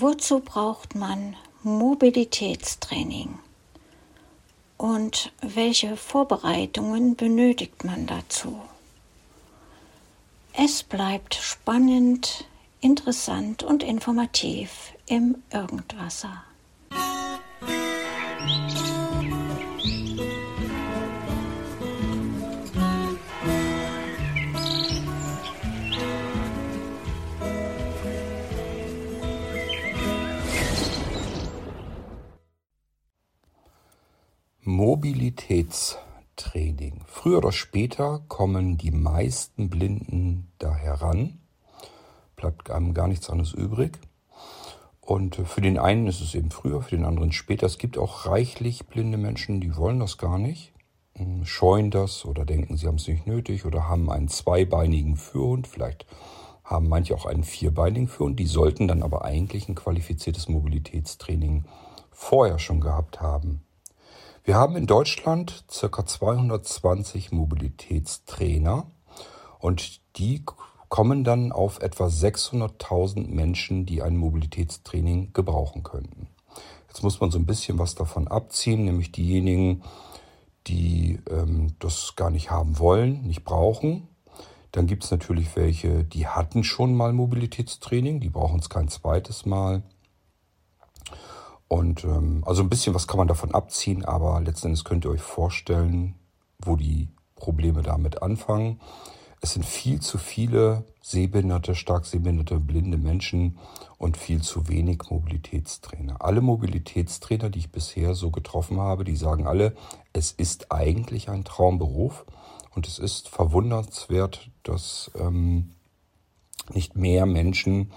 Wozu braucht man Mobilitätstraining? Und welche Vorbereitungen benötigt man dazu? Es bleibt spannend, interessant und informativ im Irgendwasser. Mobilitätstraining. Früher oder später kommen die meisten Blinden da heran. Bleibt einem gar nichts anderes übrig. Und für den einen ist es eben früher, für den anderen später. Es gibt auch reichlich blinde Menschen, die wollen das gar nicht, hm, scheuen das oder denken, sie haben es nicht nötig oder haben einen zweibeinigen Führhund. Vielleicht haben manche auch einen vierbeinigen Führhund. Die sollten dann aber eigentlich ein qualifiziertes Mobilitätstraining vorher schon gehabt haben. Wir haben in Deutschland ca. 220 Mobilitätstrainer und die kommen dann auf etwa 600.000 Menschen, die ein Mobilitätstraining gebrauchen könnten. Jetzt muss man so ein bisschen was davon abziehen, nämlich diejenigen, die ähm, das gar nicht haben wollen, nicht brauchen. Dann gibt es natürlich welche, die hatten schon mal Mobilitätstraining, die brauchen es kein zweites Mal. Und ähm, also ein bisschen was kann man davon abziehen, aber letzten Endes könnt ihr euch vorstellen, wo die Probleme damit anfangen. Es sind viel zu viele sehbehinderte, stark sehbehinderte, blinde Menschen und viel zu wenig Mobilitätstrainer. Alle Mobilitätstrainer, die ich bisher so getroffen habe, die sagen alle, es ist eigentlich ein Traumberuf und es ist verwundernswert, dass ähm, nicht mehr Menschen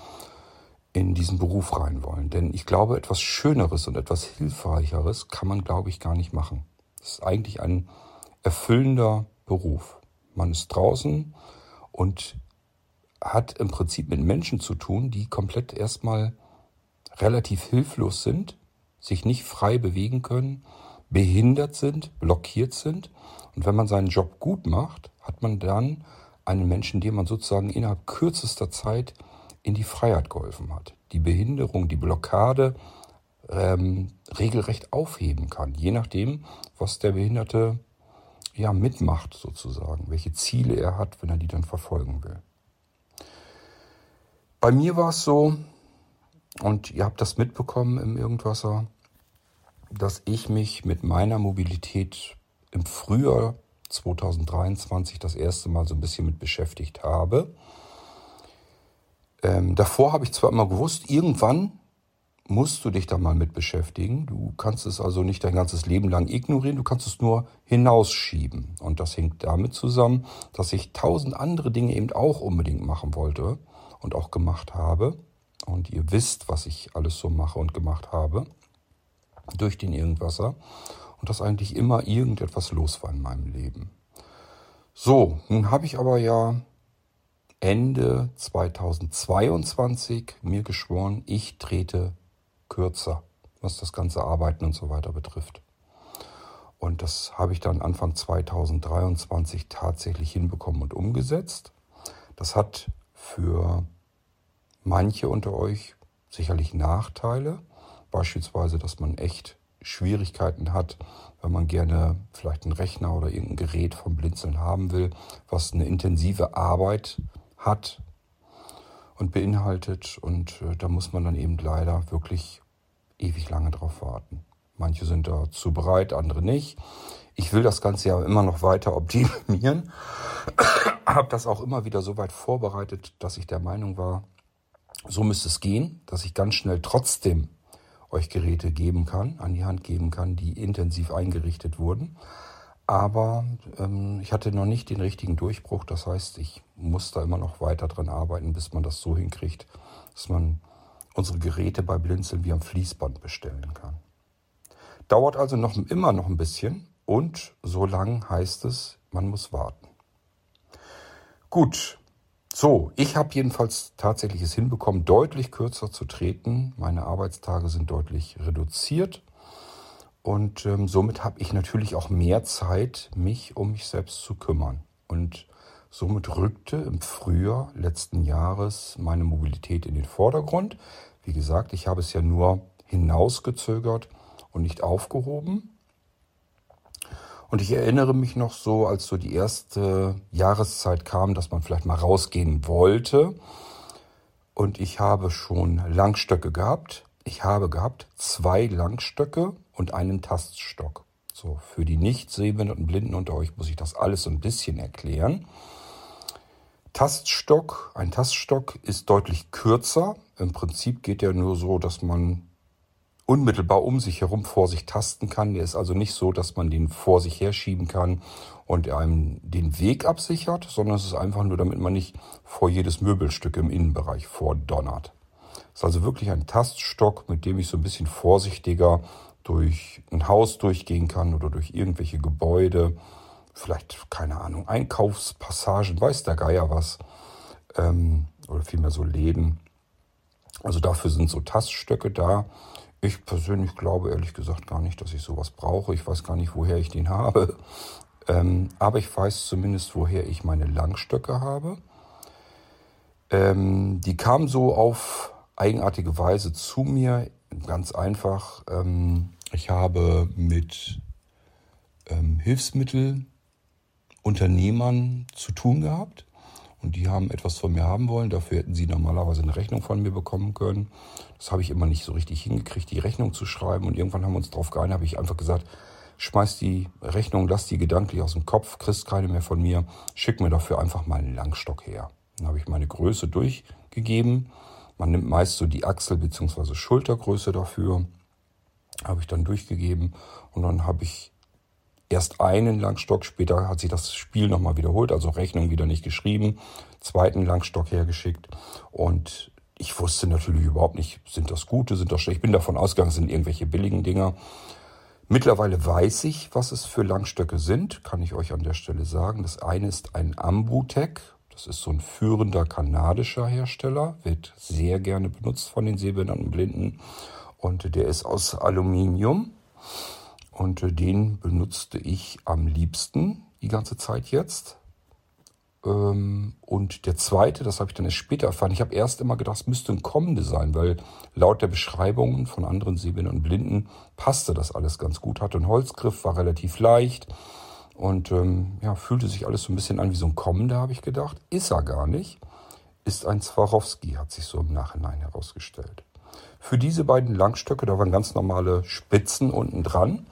in diesen Beruf rein wollen. Denn ich glaube, etwas Schöneres und etwas Hilfreicheres kann man, glaube ich, gar nicht machen. Es ist eigentlich ein erfüllender Beruf. Man ist draußen und hat im Prinzip mit Menschen zu tun, die komplett erstmal relativ hilflos sind, sich nicht frei bewegen können, behindert sind, blockiert sind. Und wenn man seinen Job gut macht, hat man dann einen Menschen, dem man sozusagen innerhalb kürzester Zeit in die Freiheit geholfen hat. Die Behinderung, die Blockade ähm, regelrecht aufheben kann, je nachdem, was der Behinderte ja mitmacht sozusagen, welche Ziele er hat, wenn er die dann verfolgen will. Bei mir war es so, und ihr habt das mitbekommen im Irgendwasser, dass ich mich mit meiner Mobilität im Frühjahr 2023 das erste Mal so ein bisschen mit beschäftigt habe. Ähm, davor habe ich zwar immer gewusst, irgendwann musst du dich da mal mit beschäftigen. Du kannst es also nicht dein ganzes Leben lang ignorieren, du kannst es nur hinausschieben. Und das hängt damit zusammen, dass ich tausend andere Dinge eben auch unbedingt machen wollte und auch gemacht habe. Und ihr wisst, was ich alles so mache und gemacht habe durch den Irgendwasser. Und dass eigentlich immer irgendetwas los war in meinem Leben. So, nun habe ich aber ja Ende 2022 mir geschworen, ich trete kürzer, was das ganze Arbeiten und so weiter betrifft. Und das habe ich dann Anfang 2023 tatsächlich hinbekommen und umgesetzt. Das hat für manche unter euch sicherlich Nachteile. Beispielsweise, dass man echt Schwierigkeiten hat, wenn man gerne vielleicht einen Rechner oder irgendein Gerät vom Blinzeln haben will, was eine intensive Arbeit hat und beinhaltet. Und äh, da muss man dann eben leider wirklich ewig lange drauf warten. Manche sind dazu bereit, andere nicht. Ich will das Ganze ja immer noch weiter optimieren. Habe das auch immer wieder so weit vorbereitet, dass ich der Meinung war, so müsste es gehen, dass ich ganz schnell trotzdem euch Geräte geben kann, an die Hand geben kann, die intensiv eingerichtet wurden. Aber ähm, ich hatte noch nicht den richtigen Durchbruch. Das heißt, ich muss da immer noch weiter dran arbeiten, bis man das so hinkriegt, dass man unsere Geräte bei Blinzeln wie am Fließband bestellen kann. Dauert also noch immer noch ein bisschen und so lang heißt es, man muss warten. Gut, so, ich habe jedenfalls tatsächlich es hinbekommen, deutlich kürzer zu treten. Meine Arbeitstage sind deutlich reduziert. Und ähm, somit habe ich natürlich auch mehr Zeit, mich um mich selbst zu kümmern. Und Somit rückte im Frühjahr letzten Jahres meine Mobilität in den Vordergrund. Wie gesagt, ich habe es ja nur hinausgezögert und nicht aufgehoben. Und ich erinnere mich noch so, als so die erste Jahreszeit kam, dass man vielleicht mal rausgehen wollte. Und ich habe schon Langstöcke gehabt. Ich habe gehabt zwei Langstöcke und einen Taststock. So, für die nicht sehbehinderten Blinden unter euch muss ich das alles so ein bisschen erklären. Taststock, ein Taststock ist deutlich kürzer. Im Prinzip geht der nur so, dass man unmittelbar um sich herum vor sich tasten kann. Der ist also nicht so, dass man den vor sich herschieben kann und einem den Weg absichert, sondern es ist einfach nur, damit man nicht vor jedes Möbelstück im Innenbereich vordonnert. Es ist also wirklich ein Taststock, mit dem ich so ein bisschen vorsichtiger durch ein Haus durchgehen kann oder durch irgendwelche Gebäude, vielleicht, keine Ahnung, Einkaufspassagen, weiß der Geier was, ähm, oder vielmehr so Läden. Also dafür sind so Taststöcke da. Ich persönlich glaube ehrlich gesagt gar nicht, dass ich sowas brauche. Ich weiß gar nicht, woher ich den habe. Ähm, aber ich weiß zumindest, woher ich meine Langstöcke habe. Ähm, die kamen so auf eigenartige Weise zu mir. Ganz einfach. Ähm, ich habe mit ähm, Hilfsmittelunternehmern zu tun gehabt und die haben etwas von mir haben wollen. Dafür hätten sie normalerweise eine Rechnung von mir bekommen können. Das habe ich immer nicht so richtig hingekriegt, die Rechnung zu schreiben. Und irgendwann haben wir uns darauf geeinigt, habe ich einfach gesagt, schmeiß die Rechnung, lass die gedanklich aus dem Kopf, kriegst keine mehr von mir, schick mir dafür einfach mal einen Langstock her. Dann habe ich meine Größe durchgegeben. Man nimmt meist so die Achsel- bzw. Schultergröße dafür. Habe ich dann durchgegeben und dann habe ich erst einen Langstock, später hat sich das Spiel nochmal wiederholt, also Rechnung wieder nicht geschrieben, zweiten Langstock hergeschickt und ich wusste natürlich überhaupt nicht, sind das gute, sind das schlecht. Ich bin davon ausgegangen, sind irgendwelche billigen Dinger. Mittlerweile weiß ich, was es für Langstöcke sind, kann ich euch an der Stelle sagen. Das eine ist ein Ambutec, das ist so ein führender kanadischer Hersteller, wird sehr gerne benutzt von den sehbehinderten Blinden und der ist aus Aluminium und äh, den benutzte ich am liebsten die ganze Zeit jetzt. Ähm, und der zweite, das habe ich dann erst später erfahren. Ich habe erst immer gedacht, es müsste ein kommende sein, weil laut der Beschreibungen von anderen Sehbehinderten und Blinden passte das alles ganz gut. Hatte einen Holzgriff, war relativ leicht und ähm, ja, fühlte sich alles so ein bisschen an wie so ein kommender, habe ich gedacht. Ist er gar nicht. Ist ein Swarovski, hat sich so im Nachhinein herausgestellt. Für diese beiden Langstöcke, da waren ganz normale Spitzen unten dran,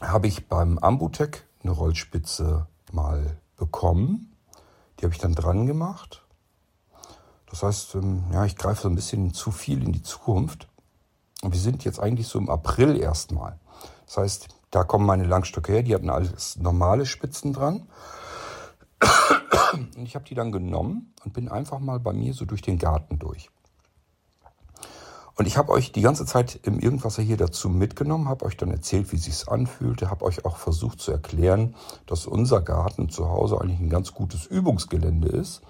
habe ich beim Ambutec eine Rollspitze mal bekommen. Die habe ich dann dran gemacht. Das heißt, ähm, ja, ich greife so ein bisschen zu viel in die Zukunft. Und wir sind jetzt eigentlich so im April erstmal. Das heißt, da kommen meine Langstöcke her, die hatten alles normale Spitzen dran. Und ich habe die dann genommen und bin einfach mal bei mir so durch den Garten durch. Und ich habe euch die ganze Zeit im Irgendwasser hier dazu mitgenommen, habe euch dann erzählt, wie sich's anfühlte, habe euch auch versucht zu erklären, dass unser Garten zu Hause eigentlich ein ganz gutes Übungsgelände ist.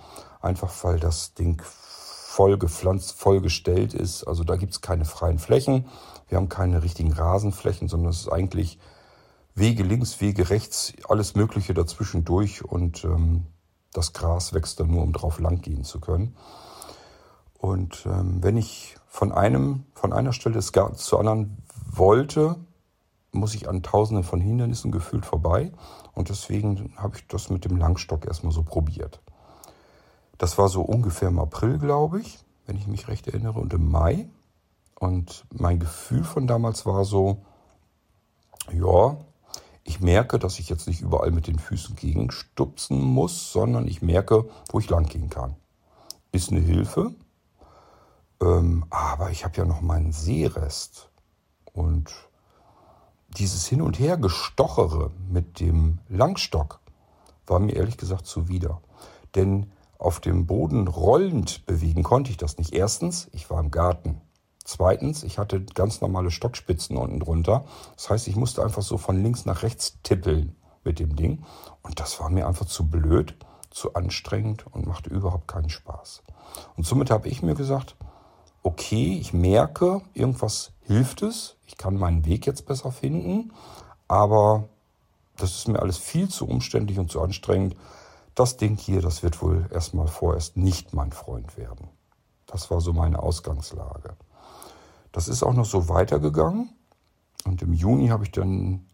Einfach weil das Ding voll gepflanzt, voll ist. Also da gibt's keine freien Flächen. Wir haben keine richtigen Rasenflächen, sondern es ist eigentlich Wege links, Wege rechts, alles Mögliche dazwischen durch und ähm, das Gras wächst dann nur, um drauf lang gehen zu können. Und ähm, wenn ich von einem, von einer Stelle des Gartens zur anderen wollte, muss ich an tausenden von Hindernissen gefühlt vorbei. Und deswegen habe ich das mit dem Langstock erstmal so probiert. Das war so ungefähr im April, glaube ich, wenn ich mich recht erinnere, und im Mai. Und mein Gefühl von damals war so, ja, ich merke, dass ich jetzt nicht überall mit den Füßen gegenstupsen muss, sondern ich merke, wo ich lang gehen kann. Ist eine Hilfe, ähm, aber ich habe ja noch meinen Seerest. Und dieses Hin- und Her-Gestochere mit dem Langstock war mir ehrlich gesagt zuwider. Denn auf dem Boden rollend bewegen konnte ich das nicht. Erstens, ich war im Garten. Zweitens, ich hatte ganz normale Stockspitzen unten drunter. Das heißt, ich musste einfach so von links nach rechts tippeln mit dem Ding. Und das war mir einfach zu blöd, zu anstrengend und machte überhaupt keinen Spaß. Und somit habe ich mir gesagt, okay, ich merke, irgendwas hilft es, ich kann meinen Weg jetzt besser finden, aber das ist mir alles viel zu umständlich und zu anstrengend. das Ding hier, das wird wohl erstmal vorerst nicht mein Freund werden. Das war so meine Ausgangslage. Das ist auch noch so weitergegangen. Und im Juni habe ich dann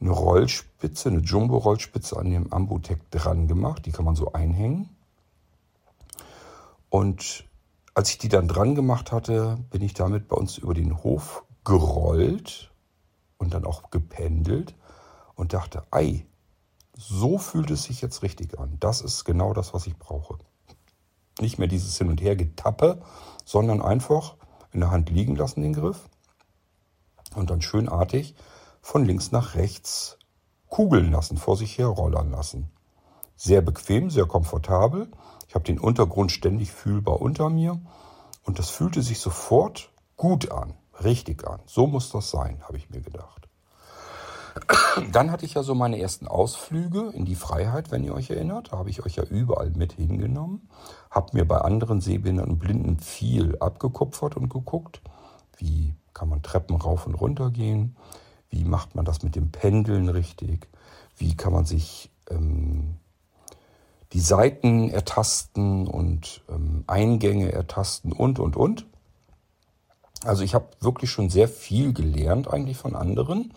eine Rollspitze, eine Jumbo-Rollspitze an dem Ambutec dran gemacht. Die kann man so einhängen. Und als ich die dann dran gemacht hatte, bin ich damit bei uns über den Hof gerollt und dann auch gependelt und dachte, ei, so fühlt es sich jetzt richtig an. Das ist genau das, was ich brauche. Nicht mehr dieses Hin- und Her-Getappe, sondern einfach in der Hand liegen lassen den Griff und dann schönartig von links nach rechts kugeln lassen, vor sich her rollern lassen. Sehr bequem, sehr komfortabel. Ich habe den Untergrund ständig fühlbar unter mir und das fühlte sich sofort gut an, richtig an. So muss das sein, habe ich mir gedacht. Dann hatte ich ja so meine ersten Ausflüge in die Freiheit, wenn ihr euch erinnert. Da habe ich euch ja überall mit hingenommen. Habe mir bei anderen Sehbehinderten und Blinden viel abgekupfert und geguckt. Wie kann man Treppen rauf und runter gehen? Wie macht man das mit dem Pendeln richtig? Wie kann man sich ähm, die Seiten ertasten und ähm, Eingänge ertasten und, und, und. Also ich habe wirklich schon sehr viel gelernt eigentlich von anderen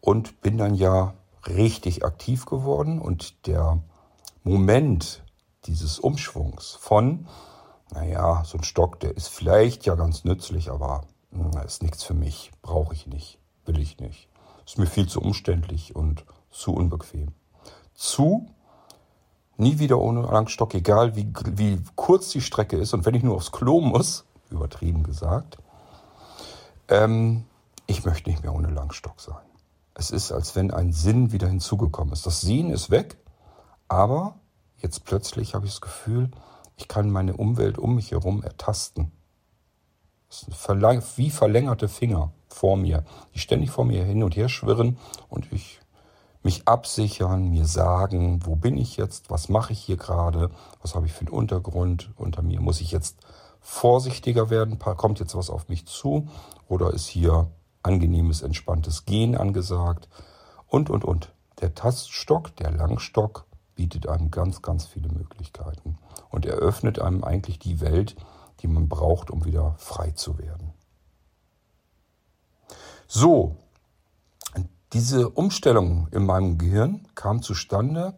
und bin dann ja richtig aktiv geworden und der Moment dieses Umschwungs von, naja, so ein Stock, der ist vielleicht ja ganz nützlich, aber na, hm, ist nichts für mich, brauche ich nicht, will ich nicht. Ist mir viel zu umständlich und zu unbequem. Zu nie wieder ohne Langstock, egal wie, wie kurz die Strecke ist und wenn ich nur aufs Klo muss, übertrieben gesagt, ähm, ich möchte nicht mehr ohne Langstock sein. Es ist, als wenn ein Sinn wieder hinzugekommen ist. Das Sehen ist weg, aber jetzt plötzlich habe ich das Gefühl, ich kann meine Umwelt um mich herum ertasten. Es ist wie verlängerte Finger vor mir, die ständig vor mir hin und her schwirren und ich mich absichern, mir sagen, wo bin ich jetzt, was mache ich hier gerade, was habe ich für einen Untergrund unter mir, muss ich jetzt vorsichtiger werden, kommt jetzt was auf mich zu? Oder ist hier angenehmes, entspanntes Gehen angesagt und, und, und. Der Taststock, der Langstock bietet einem ganz, ganz viele Möglichkeiten und eröffnet einem eigentlich die Welt, die man braucht, um wieder frei zu werden. So, diese Umstellung in meinem Gehirn kam zustande,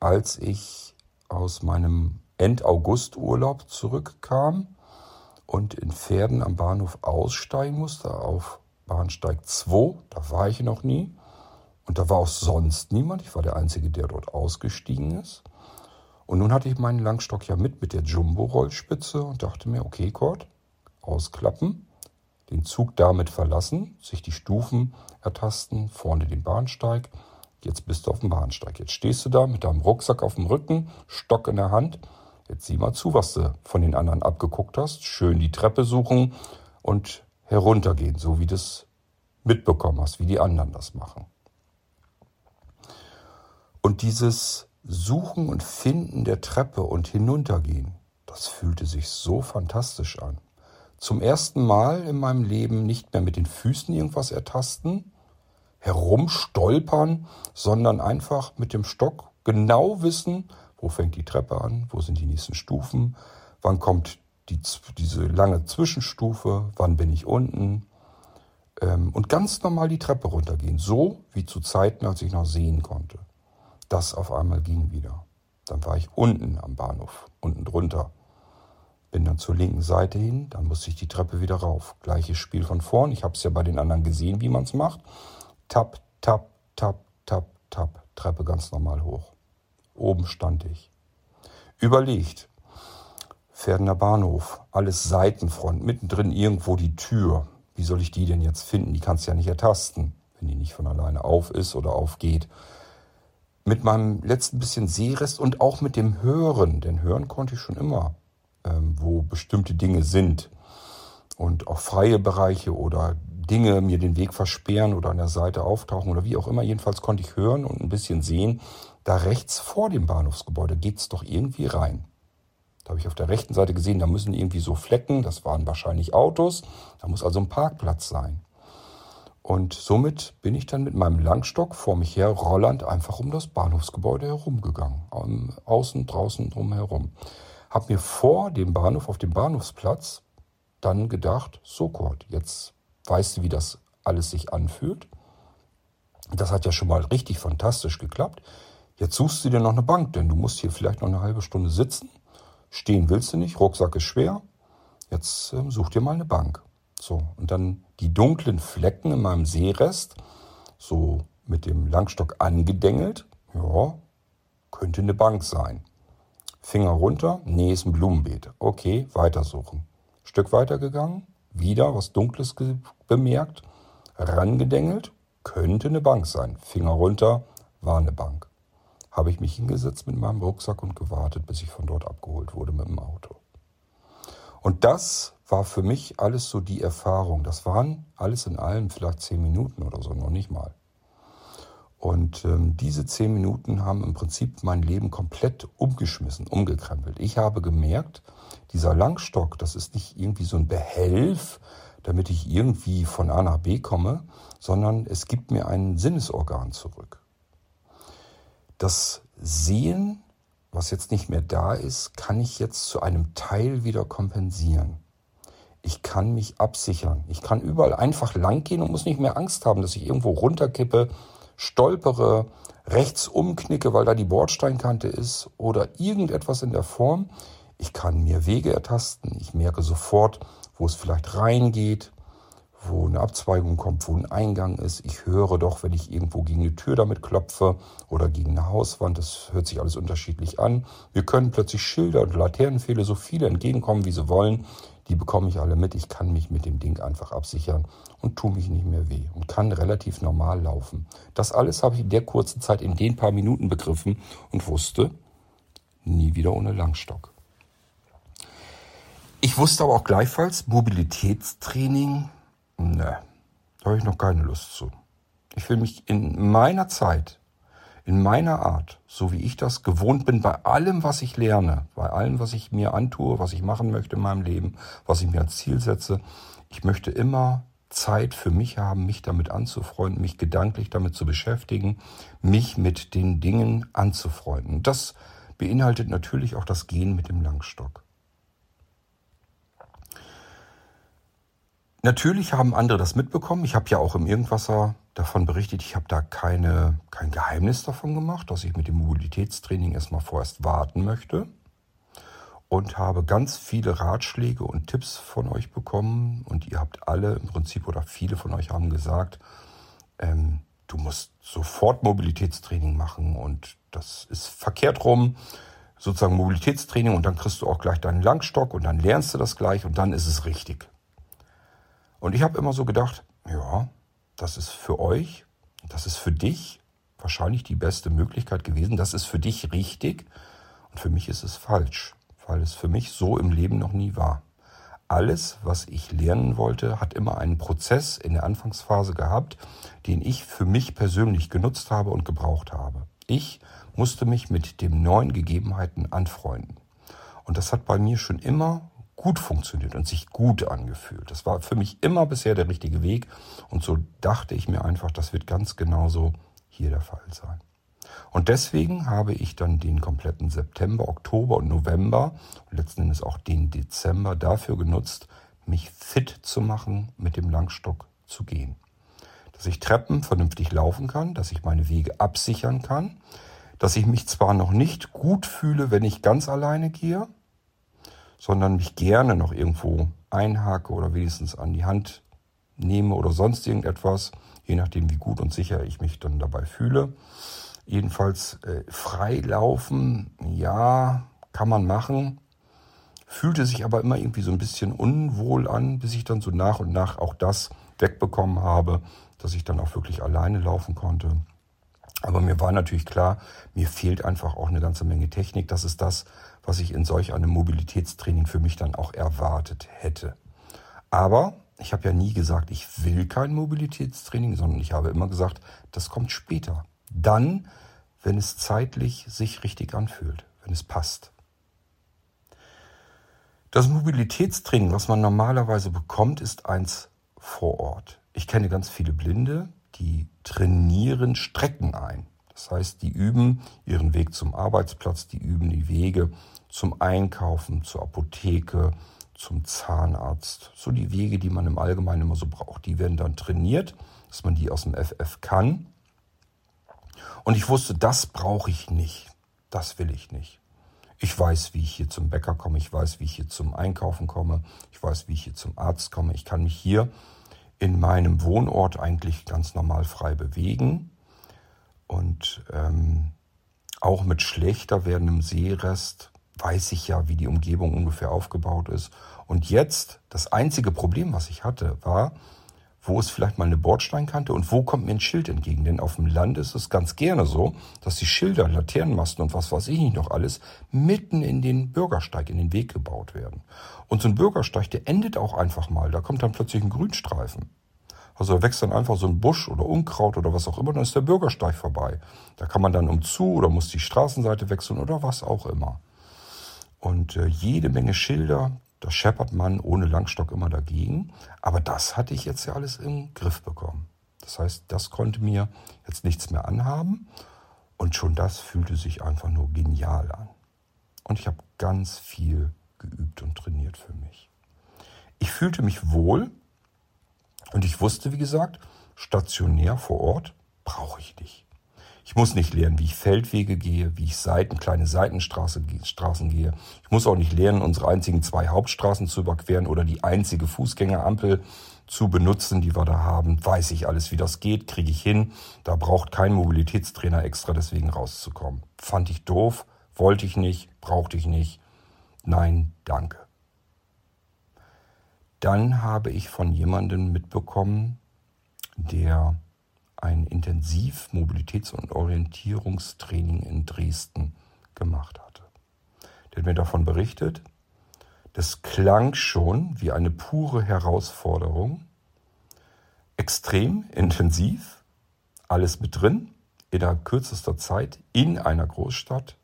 als ich aus meinem End-August-Urlaub zurückkam und in Pferden am Bahnhof aussteigen musste auf Bahnsteig 2. Da war ich noch nie. Und da war auch sonst niemand. Ich war der Einzige, der dort ausgestiegen ist. Und nun hatte ich meinen Langstock ja mit, mit der Jumbo-Rollspitze und dachte mir, okay, Kurt, ausklappen den Zug damit verlassen, sich die Stufen ertasten, vorne den Bahnsteig. Jetzt bist du auf dem Bahnsteig. Jetzt stehst du da mit deinem Rucksack auf dem Rücken, Stock in der Hand. Jetzt sieh mal zu, was du von den anderen abgeguckt hast. Schön die Treppe suchen und heruntergehen, so wie du es mitbekommen hast, wie die anderen das machen. Und dieses Suchen und Finden der Treppe und hinuntergehen, das fühlte sich so fantastisch an zum ersten Mal in meinem Leben nicht mehr mit den Füßen irgendwas ertasten, herumstolpern, sondern einfach mit dem Stock genau wissen, wo fängt die Treppe an, wo sind die nächsten Stufen, wann kommt die, diese lange Zwischenstufe, wann bin ich unten ähm, und ganz normal die Treppe runtergehen, so wie zu Zeiten, als ich noch sehen konnte. Das auf einmal ging wieder. Dann war ich unten am Bahnhof, unten drunter. Bin dann zur linken Seite hin, dann musste ich die Treppe wieder rauf. Gleiches Spiel von vorn. Ich habe es ja bei den anderen gesehen, wie man es macht. Tap, tap, tap, tap, tap. Treppe ganz normal hoch. Oben stand ich. Überlegt. Pferdener Bahnhof, alles Seitenfront, mittendrin irgendwo die Tür. Wie soll ich die denn jetzt finden? Die kannst du ja nicht ertasten, wenn die nicht von alleine auf ist oder aufgeht. Mit meinem letzten bisschen Sehrest und auch mit dem Hören, denn hören konnte ich schon immer ähm, wo bestimmte Dinge sind und auch freie Bereiche oder Dinge mir den Weg versperren oder an der Seite auftauchen oder wie auch immer. Jedenfalls konnte ich hören und ein bisschen sehen, da rechts vor dem Bahnhofsgebäude geht es doch irgendwie rein. Da habe ich auf der rechten Seite gesehen, da müssen irgendwie so Flecken, das waren wahrscheinlich Autos, da muss also ein Parkplatz sein. Und somit bin ich dann mit meinem Langstock vor mich her rollernd einfach um das Bahnhofsgebäude herumgegangen. Außen, draußen drumherum. Hab mir vor dem Bahnhof, auf dem Bahnhofsplatz, dann gedacht, so Kurt, jetzt weißt du, wie das alles sich anfühlt. Das hat ja schon mal richtig fantastisch geklappt. Jetzt suchst du dir noch eine Bank, denn du musst hier vielleicht noch eine halbe Stunde sitzen. Stehen willst du nicht, Rucksack ist schwer. Jetzt äh, such dir mal eine Bank. So, und dann die dunklen Flecken in meinem Seerest, so mit dem Langstock angedengelt. Ja, könnte eine Bank sein. Finger runter, nee, ist ein Blumenbeet. Okay, weitersuchen. Stück weiter gegangen, wieder was Dunkles bemerkt, rangedengelt, könnte eine Bank sein. Finger runter, war eine Bank. Habe ich mich hingesetzt mit meinem Rucksack und gewartet, bis ich von dort abgeholt wurde mit dem Auto. Und das war für mich alles so die Erfahrung. Das waren alles in allem vielleicht zehn Minuten oder so, noch nicht mal. Und ähm, diese zehn Minuten haben im Prinzip mein Leben komplett umgeschmissen, umgekrempelt. Ich habe gemerkt, dieser Langstock, das ist nicht irgendwie so ein Behelf, damit ich irgendwie von A nach B komme, sondern es gibt mir ein Sinnesorgan zurück. Das Sehen, was jetzt nicht mehr da ist, kann ich jetzt zu einem Teil wieder kompensieren ich kann mich absichern. Ich kann überall einfach lang gehen und muss nicht mehr Angst haben, dass ich irgendwo runterkippe, stolpere, rechts umknicke, weil da die Bordsteinkante ist oder irgendetwas in der Form. Ich kann mir Wege ertasten. Ich merke sofort, wo es vielleicht reingeht, wo eine Abzweigung kommt, wo ein Eingang ist. Ich höre doch, wenn ich irgendwo gegen eine Tür damit klopfe oder gegen eine Hauswand, das hört sich alles unterschiedlich an. Wir können plötzlich Schilder und Laternenpfähle so viele entgegenkommen, wie sie wollen die bekomme ich alle mit. Ich kann mich mit dem Ding einfach absichern und tue mich nicht mehr weh und kann relativ normal laufen. Das alles habe ich in der kurzen Zeit in den paar Minuten begriffen und wusste, nie wieder ohne Langstock. Ich wusste aber auch gleichfalls, Mobilitätstraining, ne, da habe ich noch keine Lust zu. Ich will mich in meiner Zeit in meiner Art, so wie ich das gewohnt bin, bei allem, was ich lerne, bei allem, was ich mir antue, was ich machen möchte in meinem Leben, was ich mir als Ziel setze, ich möchte immer Zeit für mich haben, mich damit anzufreunden, mich gedanklich damit zu beschäftigen, mich mit den Dingen anzufreunden. Das beinhaltet natürlich auch das Gehen mit dem Langstock. Natürlich haben andere das mitbekommen. Ich habe ja auch im Irgendwasser davon berichtet, ich habe da keine, kein Geheimnis davon gemacht, dass ich mit dem Mobilitätstraining erstmal vorerst warten möchte. Und habe ganz viele Ratschläge und Tipps von euch bekommen. Und ihr habt alle im Prinzip oder viele von euch haben gesagt, ähm, du musst sofort Mobilitätstraining machen. Und das ist verkehrt rum. Sozusagen Mobilitätstraining und dann kriegst du auch gleich deinen Langstock und dann lernst du das gleich und dann ist es richtig. Und ich habe immer so gedacht, ja, das ist für euch, das ist für dich wahrscheinlich die beste Möglichkeit gewesen, das ist für dich richtig und für mich ist es falsch, weil es für mich so im Leben noch nie war. Alles, was ich lernen wollte, hat immer einen Prozess in der Anfangsphase gehabt, den ich für mich persönlich genutzt habe und gebraucht habe. Ich musste mich mit den neuen Gegebenheiten anfreunden. Und das hat bei mir schon immer gut funktioniert und sich gut angefühlt. Das war für mich immer bisher der richtige Weg und so dachte ich mir einfach, das wird ganz genauso hier der Fall sein. Und deswegen habe ich dann den kompletten September, Oktober und November und letzten Endes auch den Dezember dafür genutzt, mich fit zu machen, mit dem Langstock zu gehen. Dass ich Treppen vernünftig laufen kann, dass ich meine Wege absichern kann, dass ich mich zwar noch nicht gut fühle, wenn ich ganz alleine gehe, sondern mich gerne noch irgendwo einhake oder wenigstens an die Hand nehme oder sonst irgendetwas, je nachdem, wie gut und sicher ich mich dann dabei fühle. Jedenfalls äh, frei laufen, ja, kann man machen, fühlte sich aber immer irgendwie so ein bisschen unwohl an, bis ich dann so nach und nach auch das wegbekommen habe, dass ich dann auch wirklich alleine laufen konnte. Aber mir war natürlich klar, mir fehlt einfach auch eine ganze Menge Technik. Das ist das, was ich in solch einem Mobilitätstraining für mich dann auch erwartet hätte. Aber ich habe ja nie gesagt, ich will kein Mobilitätstraining, sondern ich habe immer gesagt, das kommt später. Dann, wenn es zeitlich sich richtig anfühlt, wenn es passt. Das Mobilitätstraining, was man normalerweise bekommt, ist eins vor Ort. ich kenne ganz viele Blinde, die trainieren Strecken ein. Das heißt, die üben ihren Weg zum Arbeitsplatz, die üben die Wege zum Einkaufen, zur Apotheke, zum Zahnarzt. So die Wege, die man im Allgemeinen immer so braucht, die werden dann trainiert, dass man die aus dem FF kann. Und ich wusste, das brauche ich nicht. Das will ich nicht. Ich weiß, wie ich hier zum Bäcker komme, ich weiß, wie ich hier zum Einkaufen komme, ich weiß, wie ich hier zum Arzt komme. Ich kann mich hier in meinem Wohnort eigentlich ganz normal frei bewegen. Und ähm, auch mit schlechter werdendem Seerest weiß ich ja, wie die Umgebung ungefähr aufgebaut ist. Und jetzt, das einzige Problem, was ich hatte, war, wo ist vielleicht mal eine Bordsteinkante und wo kommt mir ein Schild entgegen? Denn auf dem Land ist es ganz gerne so, dass die Schilder, Laternenmasten und was weiß ich nicht noch alles mitten in den Bürgersteig, in den Weg gebaut werden. Und so ein Bürgersteig, der endet auch einfach mal. Da kommt dann plötzlich ein Grünstreifen. Also da wächst dann einfach so ein Busch oder Unkraut oder was auch immer, dann ist der Bürgersteig vorbei. Da kann man dann umzu oder muss die Straßenseite wechseln oder was auch immer. Und äh, jede Menge Schilder, da scheppert man ohne Langstock immer dagegen. Aber das hatte ich jetzt ja alles im Griff bekommen. Das heißt, das konnte mir jetzt nichts mehr anhaben. Und schon das fühlte sich einfach nur genial an. Und ich habe ganz viel geübt und trainiert für mich. Ich fühlte mich wohl und ich wusste, wie gesagt, stationär vor Ort brauche ich nicht. Ich muss nicht lernen, wie ich Feldwege gehe, wie ich Seiten, kleine Seitenstraßen gehe. Ich muss auch nicht lernen, unsere einzigen zwei Hauptstraßen zu überqueren oder die einzige Fußgängerampel zu benutzen, die wir da haben. Weiß ich alles, wie das geht, kriege ich hin. Da braucht kein Mobilitätstrainer extra deswegen rauszukommen. Fand ich doof, wollte ich nicht, brauchte ich nicht. Nein, danke. Dann habe ich von jemandem mitbekommen, der ein Intensiv-Mobilitäts- und Orientierungstraining in Dresden gemacht hatte. Der hat mir davon berichtet, das klang schon wie eine pure Herausforderung, extrem intensiv, alles mit drin, innerhalb kürzester Zeit in einer Großstadt.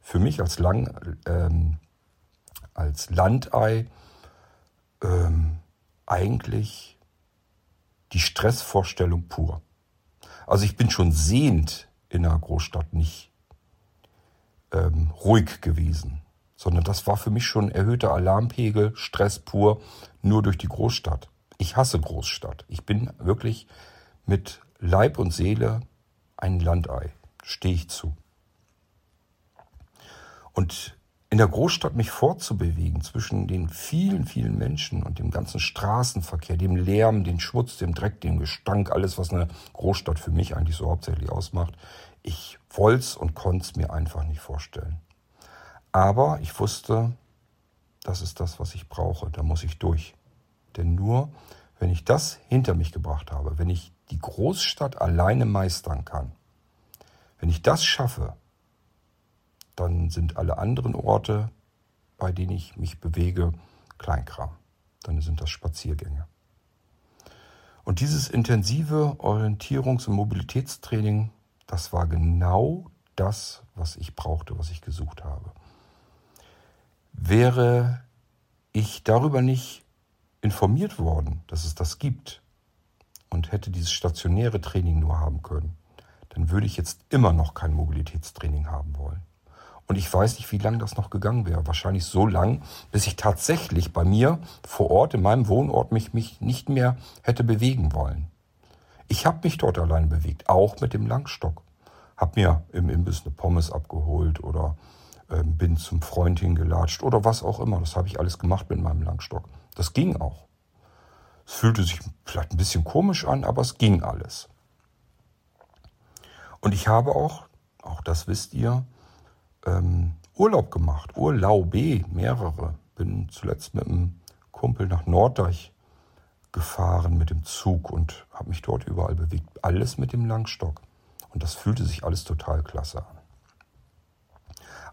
Für mich als, Lang, ähm, als Landei ähm, eigentlich die Stressvorstellung pur. Also ich bin schon sehend in einer Großstadt nicht ähm, ruhig gewesen, sondern das war für mich schon erhöhter Alarmpegel, Stress pur, nur durch die Großstadt. Ich hasse Großstadt. Ich bin wirklich mit Leib und Seele ein Landei. Stehe ich zu. Und in der Großstadt mich fortzubewegen zwischen den vielen, vielen Menschen und dem ganzen Straßenverkehr, dem Lärm, dem Schmutz, dem Dreck, dem Gestank, alles, was eine Großstadt für mich eigentlich so hauptsächlich ausmacht. Ich wollte und konnte es mir einfach nicht vorstellen. Aber ich wusste, das ist das, was ich brauche. Da muss ich durch. Denn nur, wenn ich das hinter mich gebracht habe, wenn ich die Großstadt alleine meistern kann, wenn ich das schaffe, dann sind alle anderen Orte, bei denen ich mich bewege, Kleinkram. Dann sind das Spaziergänge. Und dieses intensive Orientierungs- und Mobilitätstraining, das war genau das, was ich brauchte, was ich gesucht habe. Wäre ich darüber nicht informiert worden, dass es das gibt und hätte dieses stationäre Training nur haben können, dann würde ich jetzt immer noch kein Mobilitätstraining haben wollen. Und ich weiß nicht, wie lange das noch gegangen wäre. Wahrscheinlich so lang, bis ich tatsächlich bei mir vor Ort, in meinem Wohnort, mich, mich nicht mehr hätte bewegen wollen. Ich habe mich dort allein bewegt, auch mit dem Langstock. Hab mir im Imbiss eine Pommes abgeholt oder äh, bin zum Freund hingelatscht oder was auch immer. Das habe ich alles gemacht mit meinem Langstock. Das ging auch. Es fühlte sich vielleicht ein bisschen komisch an, aber es ging alles. Und ich habe auch, auch das wisst ihr, ähm, Urlaub gemacht. Urlaube, mehrere. Bin zuletzt mit einem Kumpel nach Norddeich gefahren mit dem Zug und habe mich dort überall bewegt. Alles mit dem Langstock. Und das fühlte sich alles total klasse an.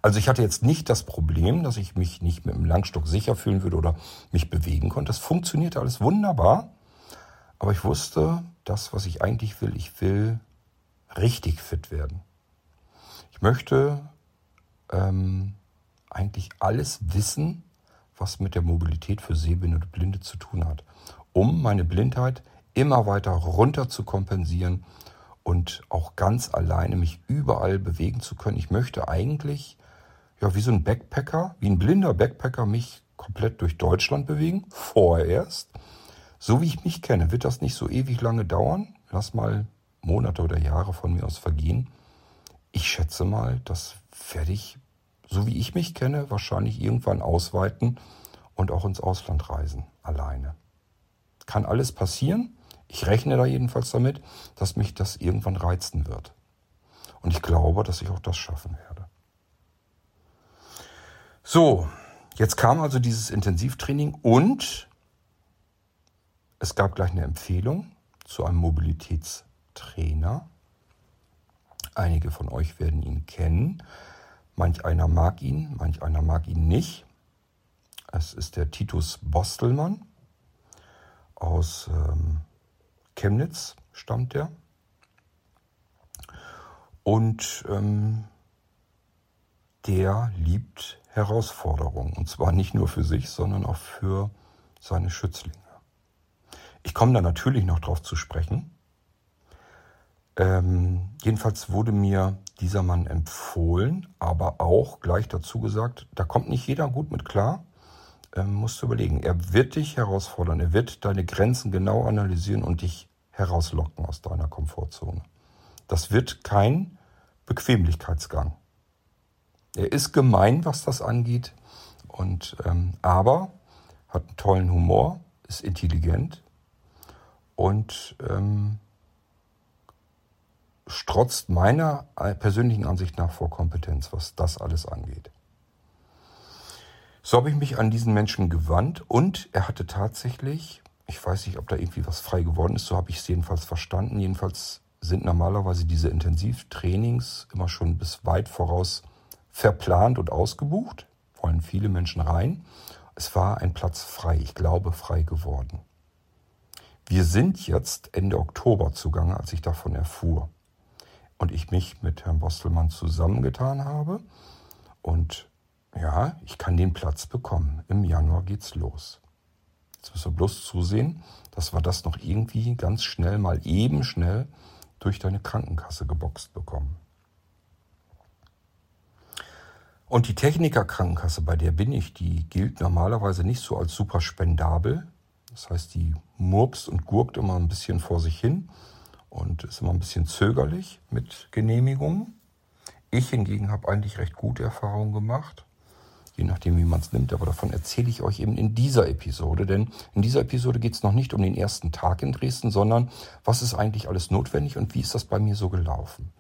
Also ich hatte jetzt nicht das Problem, dass ich mich nicht mit dem Langstock sicher fühlen würde oder mich bewegen konnte. Das funktionierte alles wunderbar. Aber ich wusste, das, was ich eigentlich will, ich will richtig fit werden. Ich möchte ähm, eigentlich alles wissen, was mit der Mobilität für Sehbehinderte und Blinde zu tun hat, um meine Blindheit immer weiter runter zu kompensieren und auch ganz alleine mich überall bewegen zu können. Ich möchte eigentlich, ja, wie so ein Backpacker, wie ein blinder Backpacker mich komplett durch Deutschland bewegen, vorerst. So wie ich mich kenne, wird das nicht so ewig lange dauern. Lass mal Monate oder Jahre von mir aus vergehen. Ich schätze mal, das werde ich, so wie ich mich kenne, wahrscheinlich irgendwann ausweiten und auch ins Ausland reisen, alleine. Kann alles passieren. Ich rechne da jedenfalls damit, dass mich das irgendwann reizen wird. Und ich glaube, dass ich auch das schaffen werde. So, jetzt kam also dieses Intensivtraining und es gab gleich eine Empfehlung zu einem Mobilitätstrainer. Einige von euch werden ihn kennen. Manch einer mag ihn, manch einer mag ihn nicht. Es ist der Titus Bostelmann aus ähm, Chemnitz stammt er. Und ähm, der liebt Herausforderungen. Und zwar nicht nur für sich, sondern auch für seine Schützlinge. Ich komme da natürlich noch drauf zu sprechen. Ähm, jedenfalls wurde mir dieser Mann empfohlen, aber auch gleich dazu gesagt, da kommt nicht jeder gut mit klar ähm, musst du überlegen. Er wird dich herausfordern. Er wird deine Grenzen genau analysieren und dich herauslocken aus deiner Komfortzone. Das wird kein Bequemlichkeitsgang. Er ist gemein, was das angeht, und, ähm, aber hat einen tollen Humor, ist intelligent und ähm, strotzt meiner persönlichen Ansicht nach vor Kompetenz, was das alles angeht. So habe ich mich an diesen Menschen gewandt und er hatte tatsächlich, ich weiß nicht, ob da irgendwie was frei geworden ist, so habe ich es jedenfalls verstanden. Jedenfalls sind normalerweise diese Intensivtrainings immer schon bis weit voraus verplant und ausgebucht, wollen viele Menschen rein. Es war ein Platz frei, ich glaube frei geworden. Wir sind jetzt Ende Oktober zugange, als ich davon erfuhr. Und ich mich mit Herrn Bostelmann zusammengetan habe und ja, ich kann den Platz bekommen. Im Januar geht's los. Jetzt müssen wir bloß zusehen, dass wir das noch irgendwie ganz schnell, mal eben schnell durch deine Krankenkasse geboxt bekommen. Und die Techniker-Krankenkasse, bei der bin ich, die gilt normalerweise nicht so als super spendabel. Das heißt, die murpst und gurkt immer ein bisschen vor sich hin und ist immer ein bisschen zögerlich mit Genehmigungen. Ich hingegen habe eigentlich recht gute Erfahrungen gemacht je nachdem, wie man es nimmt. Aber davon erzähle ich euch eben in dieser Episode. Denn in dieser Episode geht es noch nicht um den ersten Tag in Dresden, sondern was ist eigentlich alles notwendig und wie ist das bei mir so gelaufen.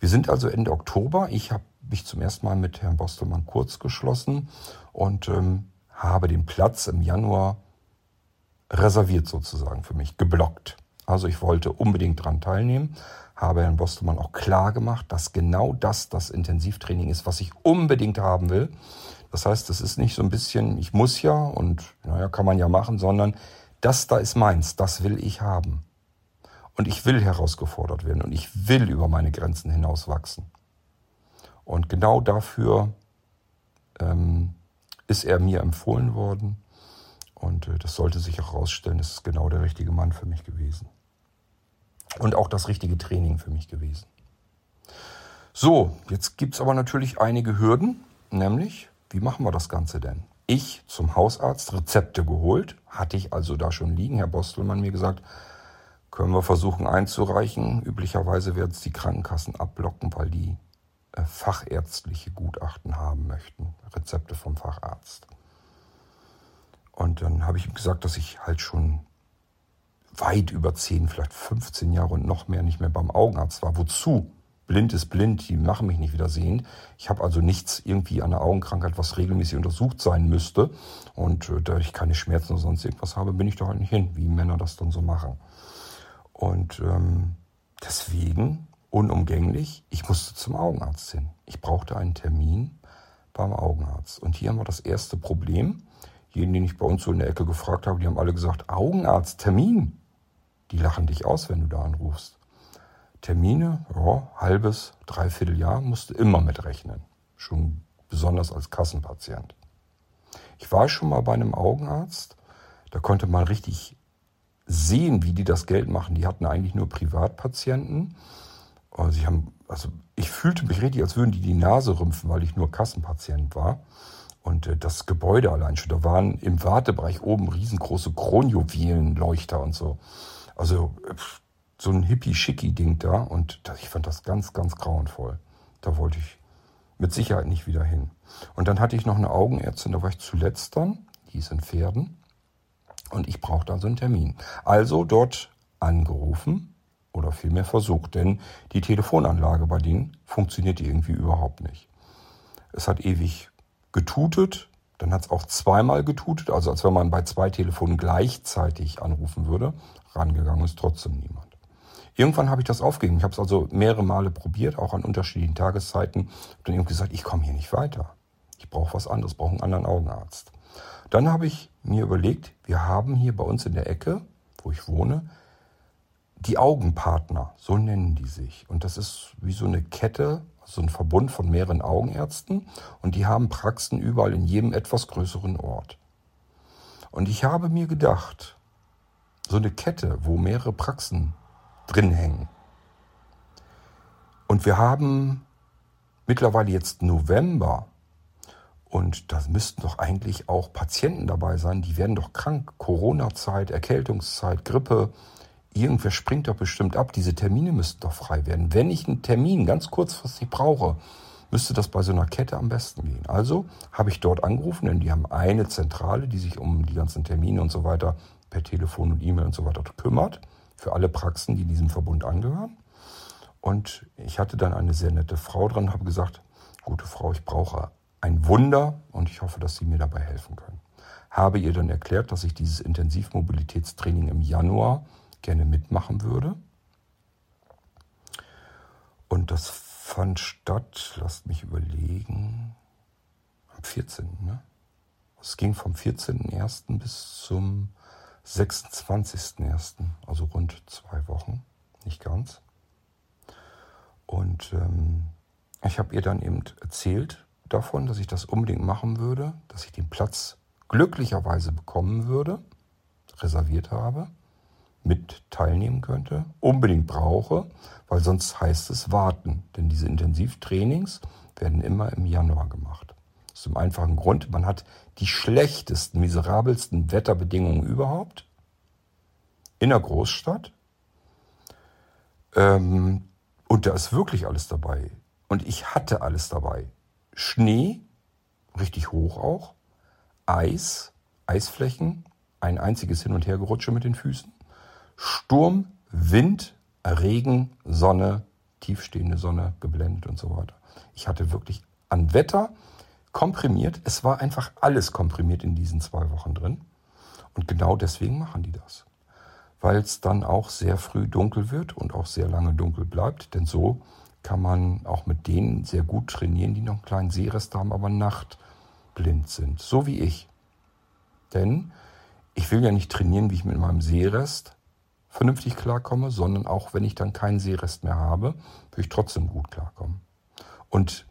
Wir sind also Ende Oktober. Ich habe mich zum ersten Mal mit Herrn Bostelmann kurz geschlossen und ähm, habe den Platz im Januar reserviert sozusagen für mich, geblockt. Also ich wollte unbedingt daran teilnehmen, habe Herrn Bostelmann auch klar gemacht, dass genau das das Intensivtraining ist, was ich unbedingt haben will. Das heißt, es ist nicht so ein bisschen, ich muss ja und naja, kann man ja machen, sondern das da ist meins, das will ich haben. Und ich will herausgefordert werden und ich will über meine Grenzen hinaus wachsen. Und genau dafür ähm, ist er mir empfohlen worden. Und äh, das sollte sich auch herausstellen, das ist genau der richtige Mann für mich gewesen. Und auch das richtige Training für mich gewesen. So, jetzt gibt es aber natürlich einige Hürden, nämlich wie machen wir das Ganze denn? Ich zum Hausarzt Rezepte geholt, hatte ich also da schon liegen. Herr Bostelmann mir gesagt, können wir versuchen einzureichen. Üblicherweise werden es die Krankenkassen abblocken, weil die äh, fachärztliche Gutachten haben möchten. Rezepte vom Facharzt. Und dann habe ich ihm gesagt, dass ich halt schon weit über 10, vielleicht 15 Jahre und noch mehr nicht mehr beim Augenarzt war. Wozu? blind ist blind, die machen mich nicht wieder sehend. Ich habe also nichts irgendwie an der Augenkrankheit, was regelmäßig untersucht sein müsste. Und äh, da ich keine Schmerzen oder sonst irgendwas habe, bin ich da halt nicht hin, wie Männer das dann so machen. Und ähm, deswegen, unumgänglich, ich musste zum Augenarzt hin. Ich brauchte einen Termin beim Augenarzt. Und hier haben wir das erste Problem. Jeden, den ich bei uns so in der Ecke gefragt habe, die haben alle gesagt, Augenarzt, Termin. Die lachen dich aus, wenn du da anrufst. Termine, ja, halbes, dreiviertel Jahr, musste immer mitrechnen. Schon besonders als Kassenpatient. Ich war schon mal bei einem Augenarzt, da konnte man richtig sehen, wie die das Geld machen. Die hatten eigentlich nur Privatpatienten. Also, sie haben, also ich fühlte mich richtig, als würden die die Nase rümpfen, weil ich nur Kassenpatient war. Und äh, das Gebäude allein schon, da waren im Wartebereich oben riesengroße Kronjuwelenleuchter und so. Also so ein hippie-schicki-Ding da. Und ich fand das ganz, ganz grauenvoll. Da wollte ich mit Sicherheit nicht wieder hin. Und dann hatte ich noch eine Augenärztin, da war ich zuletzt dann, die ist in Pferden. Und ich brauchte also einen Termin. Also dort angerufen oder vielmehr versucht, denn die Telefonanlage bei denen funktioniert irgendwie überhaupt nicht. Es hat ewig getutet, dann hat es auch zweimal getutet, also als wenn man bei zwei Telefonen gleichzeitig anrufen würde. Rangegangen ist trotzdem niemand. Irgendwann habe ich das aufgegeben. Ich habe es also mehrere Male probiert, auch an unterschiedlichen Tageszeiten. Habe dann irgendwie gesagt, ich komme hier nicht weiter. Ich brauche was anderes, brauche einen anderen Augenarzt. Dann habe ich mir überlegt, wir haben hier bei uns in der Ecke, wo ich wohne, die Augenpartner, so nennen die sich. Und das ist wie so eine Kette, so ein Verbund von mehreren Augenärzten. Und die haben Praxen überall in jedem etwas größeren Ort. Und ich habe mir gedacht, so eine Kette, wo mehrere Praxen drin hängen. Und wir haben mittlerweile jetzt November und da müssten doch eigentlich auch Patienten dabei sein, die werden doch krank. Corona-Zeit, Erkältungszeit, Grippe. Irgendwer springt doch bestimmt ab. Diese Termine müssten doch frei werden. Wenn ich einen Termin ganz kurzfristig brauche, müsste das bei so einer Kette am besten gehen. Also habe ich dort angerufen, denn die haben eine Zentrale, die sich um die ganzen Termine und so weiter per Telefon und E-Mail und so weiter kümmert. Für alle Praxen, die diesem Verbund angehören. Und ich hatte dann eine sehr nette Frau dran, habe gesagt, gute Frau, ich brauche ein Wunder und ich hoffe, dass Sie mir dabei helfen können. Habe ihr dann erklärt, dass ich dieses Intensivmobilitätstraining im Januar gerne mitmachen würde. Und das fand statt, lasst mich überlegen, am 14. Ne? Es ging vom 14.01. bis zum 26.01., also rund zwei Wochen, nicht ganz. Und ähm, ich habe ihr dann eben erzählt, davon, dass ich das unbedingt machen würde, dass ich den Platz glücklicherweise bekommen würde, reserviert habe, mit teilnehmen könnte, unbedingt brauche, weil sonst heißt es warten. Denn diese Intensivtrainings werden immer im Januar gemacht. Aus dem einfachen Grund, man hat die schlechtesten, miserabelsten Wetterbedingungen überhaupt in der Großstadt. Ähm, und da ist wirklich alles dabei. Und ich hatte alles dabei. Schnee, richtig hoch auch, Eis, Eisflächen, ein einziges Hin- und Hergerutsche mit den Füßen, Sturm, Wind, Regen, Sonne, tiefstehende Sonne, geblendet und so weiter. Ich hatte wirklich an Wetter komprimiert. Es war einfach alles komprimiert in diesen zwei Wochen drin. Und genau deswegen machen die das. Weil es dann auch sehr früh dunkel wird und auch sehr lange dunkel bleibt. Denn so kann man auch mit denen sehr gut trainieren, die noch einen kleinen Sehrest haben, aber nachtblind sind. So wie ich. Denn ich will ja nicht trainieren, wie ich mit meinem Sehrest vernünftig klarkomme, sondern auch wenn ich dann keinen Sehrest mehr habe, will ich trotzdem gut klarkommen. Und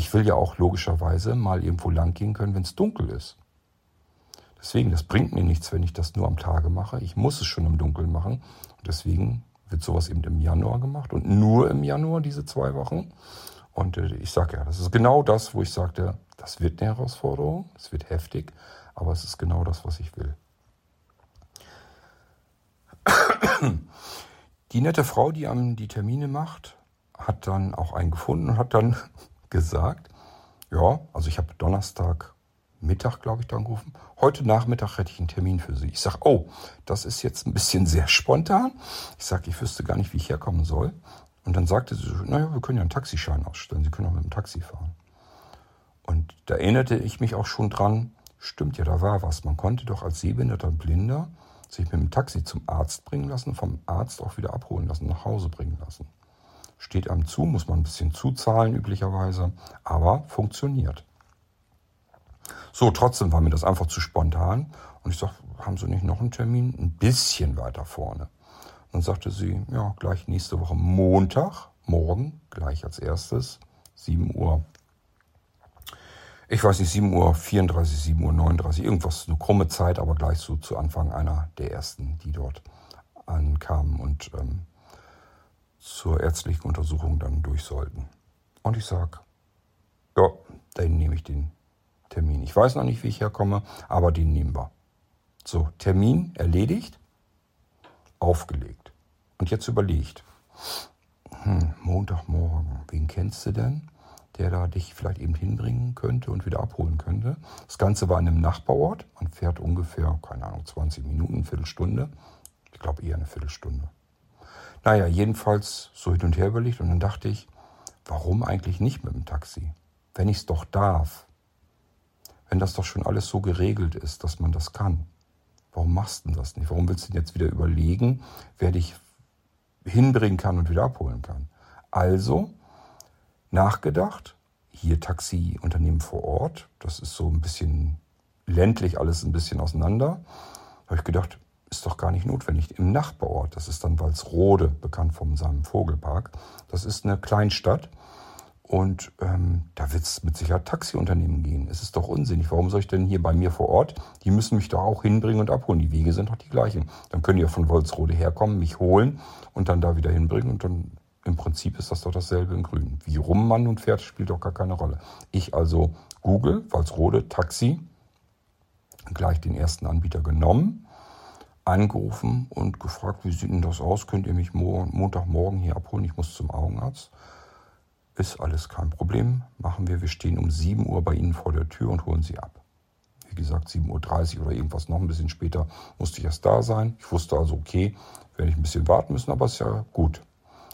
ich will ja auch logischerweise mal irgendwo lang gehen können, wenn es dunkel ist. Deswegen, das bringt mir nichts, wenn ich das nur am Tage mache. Ich muss es schon im Dunkeln machen. Und deswegen wird sowas eben im Januar gemacht und nur im Januar diese zwei Wochen. Und äh, ich sage ja, das ist genau das, wo ich sagte, das wird eine Herausforderung, es wird heftig, aber es ist genau das, was ich will. Die nette Frau, die am die Termine macht, hat dann auch einen gefunden und hat dann gesagt, ja, also ich habe Donnerstag Mittag, glaube ich, da angerufen. Heute Nachmittag hätte ich einen Termin für Sie. Ich sage, oh, das ist jetzt ein bisschen sehr spontan. Ich sage, ich wüsste gar nicht, wie ich herkommen soll. Und dann sagte sie, naja, wir können ja einen Taxischein ausstellen. Sie können auch mit dem Taxi fahren. Und da erinnerte ich mich auch schon dran, stimmt ja, da war was. Man konnte doch als Sehbehinderter und Blinder sich mit dem Taxi zum Arzt bringen lassen, vom Arzt auch wieder abholen lassen, nach Hause bringen lassen. Steht einem zu, muss man ein bisschen zuzahlen üblicherweise, aber funktioniert. So, trotzdem war mir das einfach zu spontan. Und ich sagte, haben Sie nicht noch einen Termin? Ein bisschen weiter vorne. dann sagte sie, ja, gleich nächste Woche Montag, morgen, gleich als erstes, 7 Uhr. ich weiß nicht, 7.34 Uhr, 7.39 Uhr, irgendwas, eine krumme Zeit, aber gleich so zu Anfang einer der ersten, die dort ankamen und ähm, zur ärztlichen Untersuchung dann durch sollten. Und ich sage, ja, dann nehme ich den Termin. Ich weiß noch nicht, wie ich herkomme, aber den nehmen wir. So, Termin erledigt, aufgelegt. Und jetzt überlegt, hm, Montagmorgen, wen kennst du denn, der da dich vielleicht eben hinbringen könnte und wieder abholen könnte? Das Ganze war in einem Nachbarort. Man fährt ungefähr, keine Ahnung, 20 Minuten, Viertelstunde. Ich glaube eher eine Viertelstunde. Naja, jedenfalls so hin und her überlegt und dann dachte ich, warum eigentlich nicht mit dem Taxi? Wenn ich es doch darf. Wenn das doch schon alles so geregelt ist, dass man das kann. Warum machst du das nicht? Warum willst du denn jetzt wieder überlegen, wer dich hinbringen kann und wieder abholen kann? Also nachgedacht, hier Taxiunternehmen vor Ort, das ist so ein bisschen ländlich alles ein bisschen auseinander. Habe ich gedacht, ist doch gar nicht notwendig. Im Nachbarort, das ist dann Walsrode, bekannt vom seinem Vogelpark, das ist eine Kleinstadt und ähm, da wird es mit Sicherheit Taxiunternehmen gehen. Es ist doch unsinnig. Warum soll ich denn hier bei mir vor Ort? Die müssen mich doch auch hinbringen und abholen. Die Wege sind doch die gleichen. Dann können die ja von Wolzrode herkommen, mich holen und dann da wieder hinbringen. Und dann im Prinzip ist das doch dasselbe in Grün. Wie rum man nun fährt, spielt doch gar keine Rolle. Ich also Google, Wolzrode, Taxi, gleich den ersten Anbieter genommen angerufen und gefragt, wie sieht denn das aus? Könnt ihr mich Montagmorgen hier abholen? Ich muss zum Augenarzt. Ist alles kein Problem. Machen wir. Wir stehen um 7 Uhr bei Ihnen vor der Tür und holen Sie ab. Wie gesagt, 7.30 Uhr oder irgendwas noch ein bisschen später musste ich erst da sein. Ich wusste also, okay, werde ich ein bisschen warten müssen, aber ist ja gut.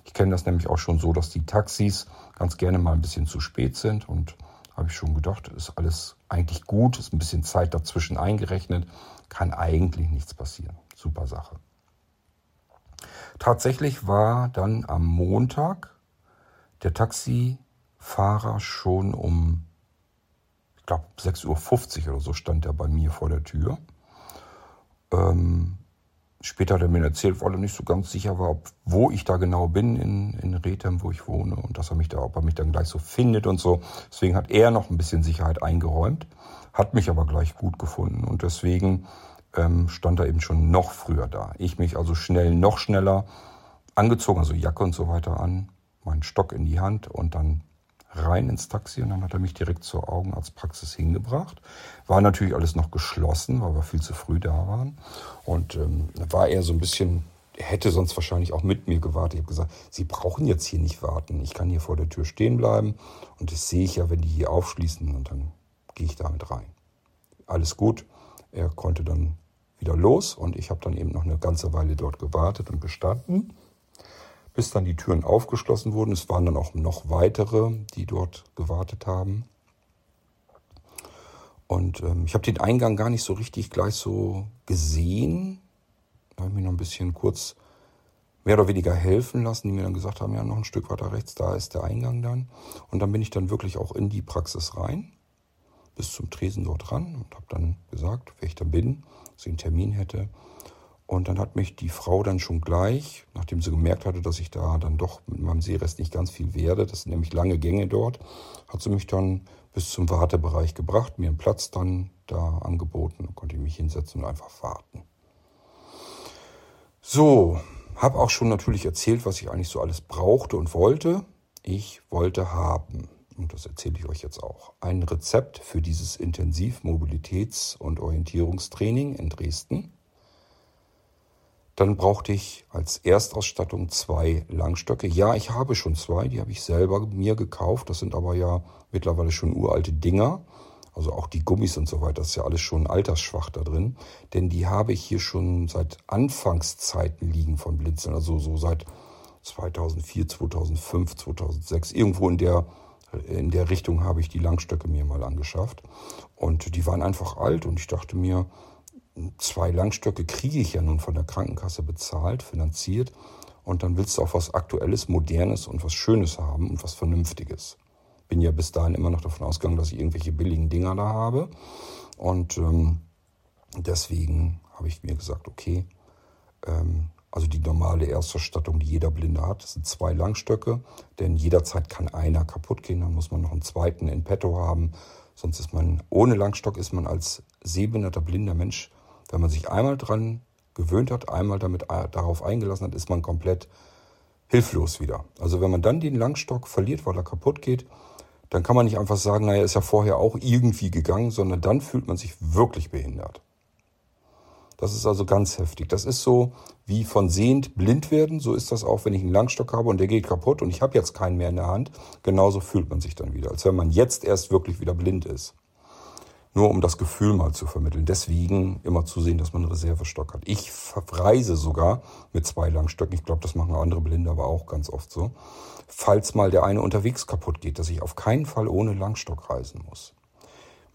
Ich kenne das nämlich auch schon so, dass die Taxis ganz gerne mal ein bisschen zu spät sind und habe ich schon gedacht, ist alles eigentlich gut, ist ein bisschen Zeit dazwischen eingerechnet, kann eigentlich nichts passieren. Super Sache. Tatsächlich war dann am Montag der Taxifahrer schon um, ich glaube, 6.50 Uhr oder so stand er bei mir vor der Tür. Ähm, später hat er mir erzählt, weil er nicht so ganz sicher war, ob, wo ich da genau bin in, in Rethem, wo ich wohne und dass er mich da, ob er mich dann gleich so findet und so. Deswegen hat er noch ein bisschen Sicherheit eingeräumt, hat mich aber gleich gut gefunden und deswegen ähm, stand er eben schon noch früher da. Ich mich also schnell, noch schneller angezogen, also Jacke und so weiter an, meinen Stock in die Hand und dann rein ins Taxi und dann hat er mich direkt zur Augenarztpraxis hingebracht. War natürlich alles noch geschlossen, weil wir viel zu früh da waren. Und ähm, war er so ein bisschen, hätte sonst wahrscheinlich auch mit mir gewartet. Ich habe gesagt, Sie brauchen jetzt hier nicht warten. Ich kann hier vor der Tür stehen bleiben und das sehe ich ja, wenn die hier aufschließen und dann gehe ich damit rein. Alles gut. Er konnte dann wieder los und ich habe dann eben noch eine ganze Weile dort gewartet und gestanden bis dann die Türen aufgeschlossen wurden. Es waren dann auch noch weitere, die dort gewartet haben. Und ähm, ich habe den Eingang gar nicht so richtig gleich so gesehen. Da habe ich mir noch ein bisschen kurz mehr oder weniger helfen lassen, die mir dann gesagt haben, ja, noch ein Stück weiter rechts, da ist der Eingang dann. Und dann bin ich dann wirklich auch in die Praxis rein, bis zum Tresen dort ran und habe dann gesagt, wer ich da bin, dass ich einen Termin hätte. Und dann hat mich die Frau dann schon gleich, nachdem sie gemerkt hatte, dass ich da dann doch mit meinem Sehrest nicht ganz viel werde, das sind nämlich lange Gänge dort, hat sie mich dann bis zum Wartebereich gebracht, mir einen Platz dann da angeboten, konnte ich mich hinsetzen und einfach warten. So, habe auch schon natürlich erzählt, was ich eigentlich so alles brauchte und wollte. Ich wollte haben, und das erzähle ich euch jetzt auch, ein Rezept für dieses Intensivmobilitäts- und Orientierungstraining in Dresden dann brauchte ich als Erstausstattung zwei Langstöcke. Ja, ich habe schon zwei, die habe ich selber mir gekauft. Das sind aber ja mittlerweile schon uralte Dinger. Also auch die Gummis und so weiter, das ist ja alles schon altersschwach da drin. Denn die habe ich hier schon seit Anfangszeiten liegen von Blinzeln. Also so seit 2004, 2005, 2006. Irgendwo in der, in der Richtung habe ich die Langstöcke mir mal angeschafft. Und die waren einfach alt und ich dachte mir, zwei Langstöcke kriege ich ja nun von der Krankenkasse bezahlt, finanziert. Und dann willst du auch was Aktuelles, Modernes und was Schönes haben und was Vernünftiges. Bin ja bis dahin immer noch davon ausgegangen, dass ich irgendwelche billigen Dinger da habe. Und ähm, deswegen habe ich mir gesagt, okay, ähm, also die normale Erstausstattung, die jeder Blinde hat, sind zwei Langstöcke, denn jederzeit kann einer kaputt gehen, dann muss man noch einen zweiten in petto haben, Sonst ist man, ohne Langstock ist man als sehbehinderter blinder Mensch, wenn man sich einmal dran gewöhnt hat, einmal damit äh, darauf eingelassen hat, ist man komplett hilflos wieder. Also wenn man dann den Langstock verliert, weil er kaputt geht, dann kann man nicht einfach sagen, naja, ist ja vorher auch irgendwie gegangen, sondern dann fühlt man sich wirklich behindert. Das ist also ganz heftig. Das ist so wie von sehend blind werden. So ist das auch, wenn ich einen Langstock habe und der geht kaputt und ich habe jetzt keinen mehr in der Hand. Genauso fühlt man sich dann wieder, als wenn man jetzt erst wirklich wieder blind ist. Nur um das Gefühl mal zu vermitteln. Deswegen immer zu sehen, dass man einen Reservestock hat. Ich reise sogar mit zwei Langstöcken. Ich glaube, das machen andere Blinde aber auch ganz oft so. Falls mal der eine unterwegs kaputt geht, dass ich auf keinen Fall ohne Langstock reisen muss.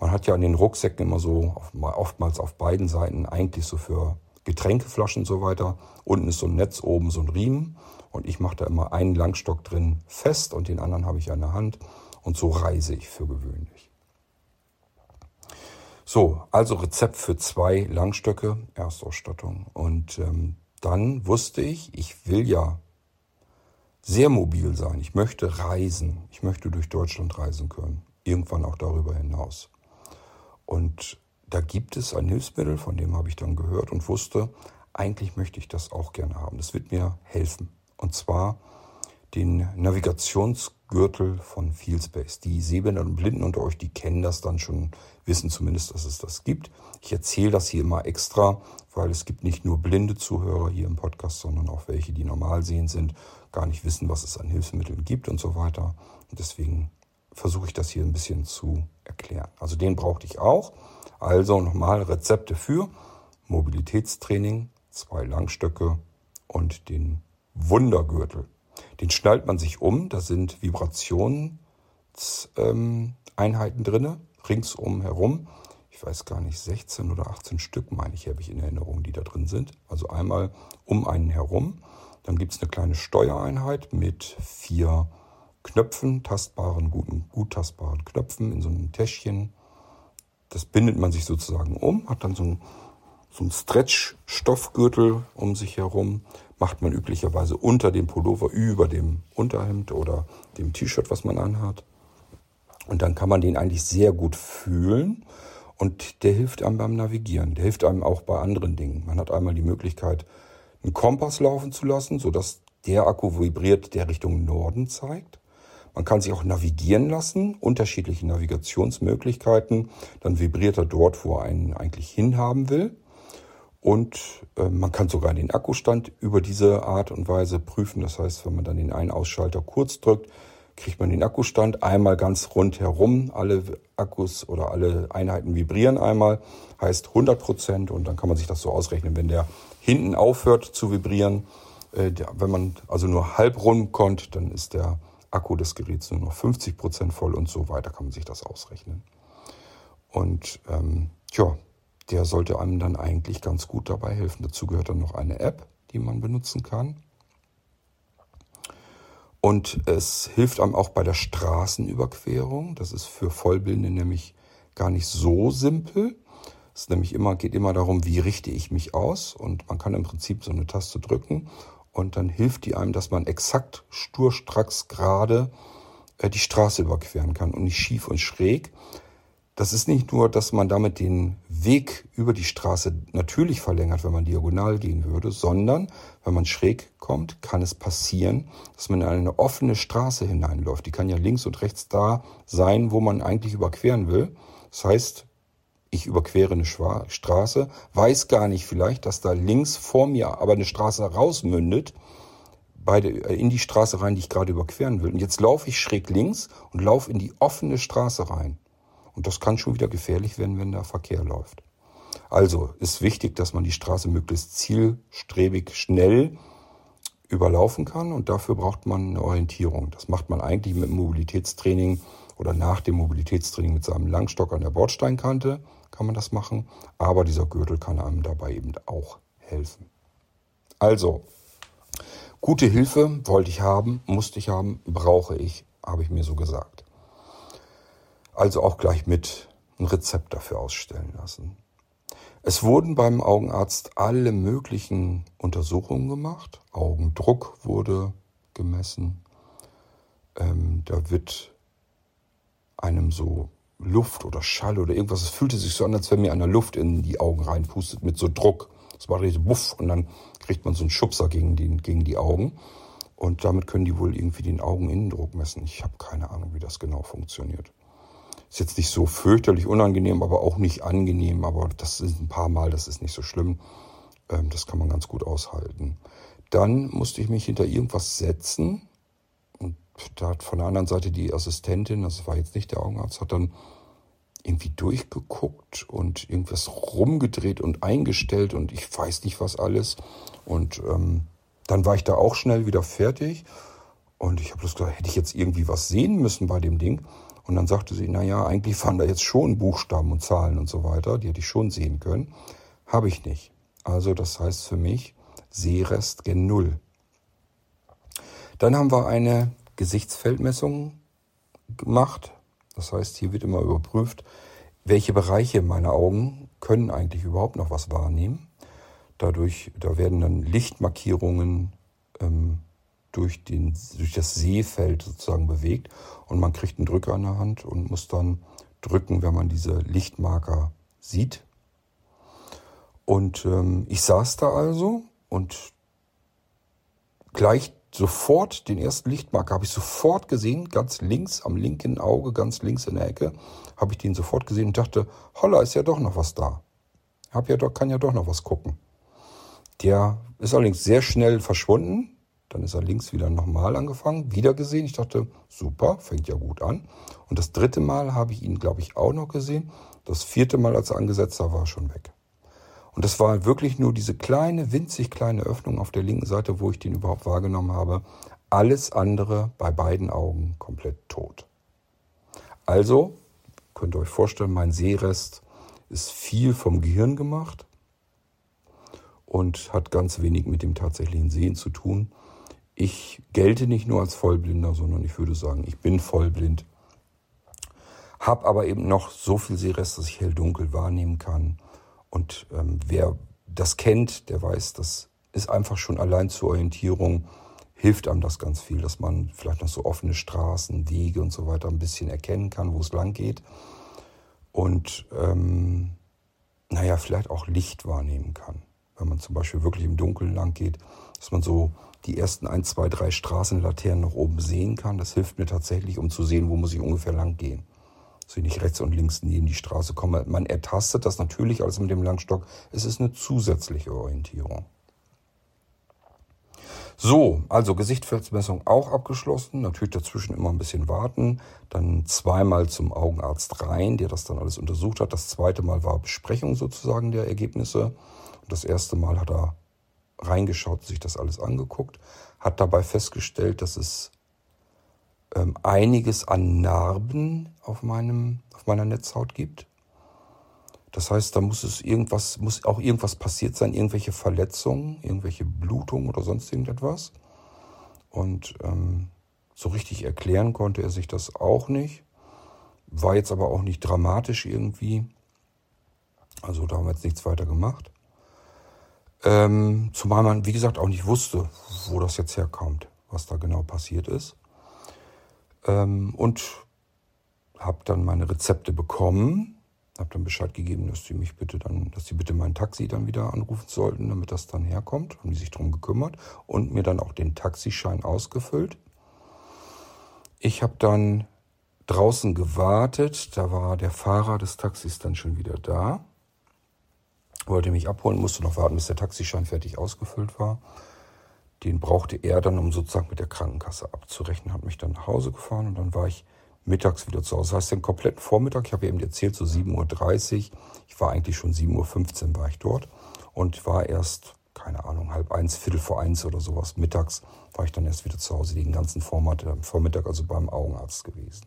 Man hat ja an den Rucksäcken immer so, oftmals auf beiden Seiten, eigentlich so für Getränkeflaschen und so weiter. Unten ist so ein Netz, oben so ein Riemen. Und ich mache da immer einen Langstock drin fest und den anderen habe ich an der Hand. Und so reise ich für gewöhnlich. So, also Rezept für zwei Langstöcke, Erstausstattung. Und ähm, dann wusste ich, ich will ja sehr mobil sein. Ich möchte reisen. Ich möchte durch Deutschland reisen können. Irgendwann auch darüber hinaus. Und da gibt es ein Hilfsmittel, von dem habe ich dann gehört und wusste, eigentlich möchte ich das auch gerne haben. Das wird mir helfen. Und zwar den Navigationsgürtel von Fieldspace. Die Sehbehinderten und Blinden unter euch, die kennen das dann schon, wissen zumindest, dass es das gibt. Ich erzähle das hier immer extra, weil es gibt nicht nur blinde Zuhörer hier im Podcast, sondern auch welche, die normal sehend sind, gar nicht wissen, was es an Hilfsmitteln gibt und so weiter. Und deswegen versuche ich das hier ein bisschen zu erklären. Also den brauchte ich auch. Also nochmal Rezepte für Mobilitätstraining, zwei Langstöcke und den Wundergürtel. Den schnallt man sich um, da sind Vibrationseinheiten ähm, drin, ringsum herum. Ich weiß gar nicht, 16 oder 18 Stück, meine ich, habe ich in Erinnerung, die da drin sind. Also einmal um einen herum. Dann gibt es eine kleine Steuereinheit mit vier Knöpfen, tastbaren, guten, gut tastbaren Knöpfen in so einem Täschchen. Das bindet man sich sozusagen um, hat dann so ein so ein Stretch-Stoffgürtel um sich herum macht man üblicherweise unter dem Pullover, über dem Unterhemd oder dem T-Shirt, was man anhat. Und dann kann man den eigentlich sehr gut fühlen und der hilft einem beim Navigieren. Der hilft einem auch bei anderen Dingen. Man hat einmal die Möglichkeit, einen Kompass laufen zu lassen, sodass der Akku vibriert, der Richtung Norden zeigt. Man kann sich auch navigieren lassen, unterschiedliche Navigationsmöglichkeiten. Dann vibriert er dort, wo er einen eigentlich hinhaben will. Und äh, man kann sogar den Akkustand über diese Art und Weise prüfen. Das heißt, wenn man dann den einen Ausschalter kurz drückt, kriegt man den Akkustand einmal ganz rundherum. Alle Akkus oder alle Einheiten vibrieren einmal, heißt 100 Prozent. Und dann kann man sich das so ausrechnen, wenn der hinten aufhört zu vibrieren, äh, der, wenn man also nur halb rumkommt, dann ist der Akku des Geräts nur noch 50 Prozent voll und so weiter kann man sich das ausrechnen. Und ähm, ja, der sollte einem dann eigentlich ganz gut dabei helfen. Dazu gehört dann noch eine App, die man benutzen kann. Und es hilft einem auch bei der Straßenüberquerung. Das ist für Vollblinde nämlich gar nicht so simpel. Es nämlich immer, geht immer darum, wie richte ich mich aus. Und man kann im Prinzip so eine Taste drücken und dann hilft die einem, dass man exakt sturstracks gerade äh, die Straße überqueren kann und nicht schief und schräg. Das ist nicht nur, dass man damit den Weg über die Straße natürlich verlängert, wenn man diagonal gehen würde, sondern wenn man schräg kommt, kann es passieren, dass man in eine offene Straße hineinläuft. Die kann ja links und rechts da sein, wo man eigentlich überqueren will. Das heißt, ich überquere eine Straße, weiß gar nicht vielleicht, dass da links vor mir aber eine Straße rausmündet, beide äh, in die Straße rein, die ich gerade überqueren will. Und jetzt laufe ich schräg links und laufe in die offene Straße rein. Und das kann schon wieder gefährlich werden, wenn da Verkehr läuft. Also ist wichtig, dass man die Straße möglichst zielstrebig schnell überlaufen kann und dafür braucht man eine Orientierung. Das macht man eigentlich mit Mobilitätstraining oder nach dem Mobilitätstraining mit seinem Langstock an der Bordsteinkante kann man das machen, aber dieser Gürtel kann einem dabei eben auch helfen. Also, gute Hilfe wollte ich haben, musste ich haben, brauche ich, habe ich mir so gesagt. Also auch gleich mit ein Rezept dafür ausstellen lassen. Es wurden beim Augenarzt alle möglichen Untersuchungen gemacht. Augendruck wurde gemessen. Ähm, da wird einem so Luft oder Schall oder irgendwas. Es fühlte sich so an, als wenn mir einer Luft in die Augen reinpustet mit so Druck. Es war richtig buff und dann kriegt man so einen Schubser gegen, den, gegen die Augen. Und damit können die wohl irgendwie den Augeninnendruck messen. Ich habe keine Ahnung, wie das genau funktioniert. Ist jetzt nicht so fürchterlich unangenehm, aber auch nicht angenehm. Aber das ist ein paar Mal, das ist nicht so schlimm. Ähm, das kann man ganz gut aushalten. Dann musste ich mich hinter irgendwas setzen. Da hat von der anderen Seite die Assistentin, das war jetzt nicht der Augenarzt, hat dann irgendwie durchgeguckt und irgendwas rumgedreht und eingestellt und ich weiß nicht was alles. Und ähm, dann war ich da auch schnell wieder fertig. Und ich habe bloß gedacht, hätte ich jetzt irgendwie was sehen müssen bei dem Ding. Und dann sagte sie, naja, eigentlich waren da jetzt schon Buchstaben und Zahlen und so weiter, die hätte ich schon sehen können. Habe ich nicht. Also das heißt für mich Sehrest gen Null. Dann haben wir eine Gesichtsfeldmessung gemacht. Das heißt, hier wird immer überprüft, welche Bereiche meiner Augen können eigentlich überhaupt noch was wahrnehmen. Dadurch, da werden dann Lichtmarkierungen ähm, durch, den, durch das Sehfeld sozusagen bewegt und man kriegt einen Drücker in der Hand und muss dann drücken, wenn man diese Lichtmarker sieht. Und ähm, ich saß da also und gleich sofort den ersten Lichtmarker habe ich sofort gesehen, ganz links am linken Auge, ganz links in der Ecke, habe ich den sofort gesehen und dachte, holla, ist ja doch noch was da. Hab ja doch, kann ja doch noch was gucken. Der ist allerdings sehr schnell verschwunden. Dann ist er links wieder nochmal angefangen, wieder gesehen. Ich dachte, super, fängt ja gut an. Und das dritte Mal habe ich ihn, glaube ich, auch noch gesehen. Das vierte Mal, als er angesetzt war, war er schon weg. Und das war wirklich nur diese kleine, winzig kleine Öffnung auf der linken Seite, wo ich den überhaupt wahrgenommen habe. Alles andere bei beiden Augen komplett tot. Also, könnt ihr euch vorstellen, mein Sehrest ist viel vom Gehirn gemacht und hat ganz wenig mit dem tatsächlichen Sehen zu tun. Ich gelte nicht nur als Vollblinder, sondern ich würde sagen, ich bin vollblind. Hab aber eben noch so viel Sehrest, dass ich hell-dunkel wahrnehmen kann und ähm, wer das kennt, der weiß, das ist einfach schon allein zur Orientierung, hilft einem das ganz viel, dass man vielleicht noch so offene Straßen, Wege und so weiter ein bisschen erkennen kann, wo es lang geht. Und ähm, naja, vielleicht auch Licht wahrnehmen kann. Wenn man zum Beispiel wirklich im Dunkeln lang geht, dass man so die ersten ein, zwei, drei Straßenlaternen noch oben sehen kann. Das hilft mir tatsächlich, um zu sehen, wo muss ich ungefähr lang gehen dass ich nicht rechts und links neben die Straße komme. Man ertastet das natürlich alles mit dem Langstock. Es ist eine zusätzliche Orientierung. So, also Gesichtsfeldmessung auch abgeschlossen. Natürlich dazwischen immer ein bisschen warten. Dann zweimal zum Augenarzt rein, der das dann alles untersucht hat. Das zweite Mal war Besprechung sozusagen der Ergebnisse. Und das erste Mal hat er reingeschaut, sich das alles angeguckt, hat dabei festgestellt, dass es ähm, einiges an Narben auf, meinem, auf meiner Netzhaut gibt. Das heißt, da muss es irgendwas, muss auch irgendwas passiert sein, irgendwelche Verletzungen, irgendwelche Blutungen oder sonst irgendetwas. Und ähm, so richtig erklären konnte er sich das auch nicht. War jetzt aber auch nicht dramatisch irgendwie. Also da haben wir jetzt nichts weiter gemacht. Ähm, zumal man, wie gesagt, auch nicht wusste, wo das jetzt herkommt, was da genau passiert ist. Ähm, und habe dann meine Rezepte bekommen, habe dann Bescheid gegeben, dass sie mich bitte dann, dass sie bitte mein Taxi dann wieder anrufen sollten, damit das dann herkommt. Haben die sich darum gekümmert und mir dann auch den Taxischein ausgefüllt. Ich habe dann draußen gewartet, da war der Fahrer des Taxis dann schon wieder da. Wollte mich abholen, musste noch warten, bis der Taxischein fertig ausgefüllt war. Den brauchte er dann, um sozusagen mit der Krankenkasse abzurechnen, hat mich dann nach Hause gefahren und dann war ich mittags wieder zu Hause. Das heißt, den kompletten Vormittag, ich habe eben erzählt, so 7.30 Uhr, ich war eigentlich schon 7.15 Uhr war ich dort und war erst, keine Ahnung, halb eins, viertel vor eins oder sowas. Mittags war ich dann erst wieder zu Hause, den ganzen Vormittag also beim Augenarzt gewesen.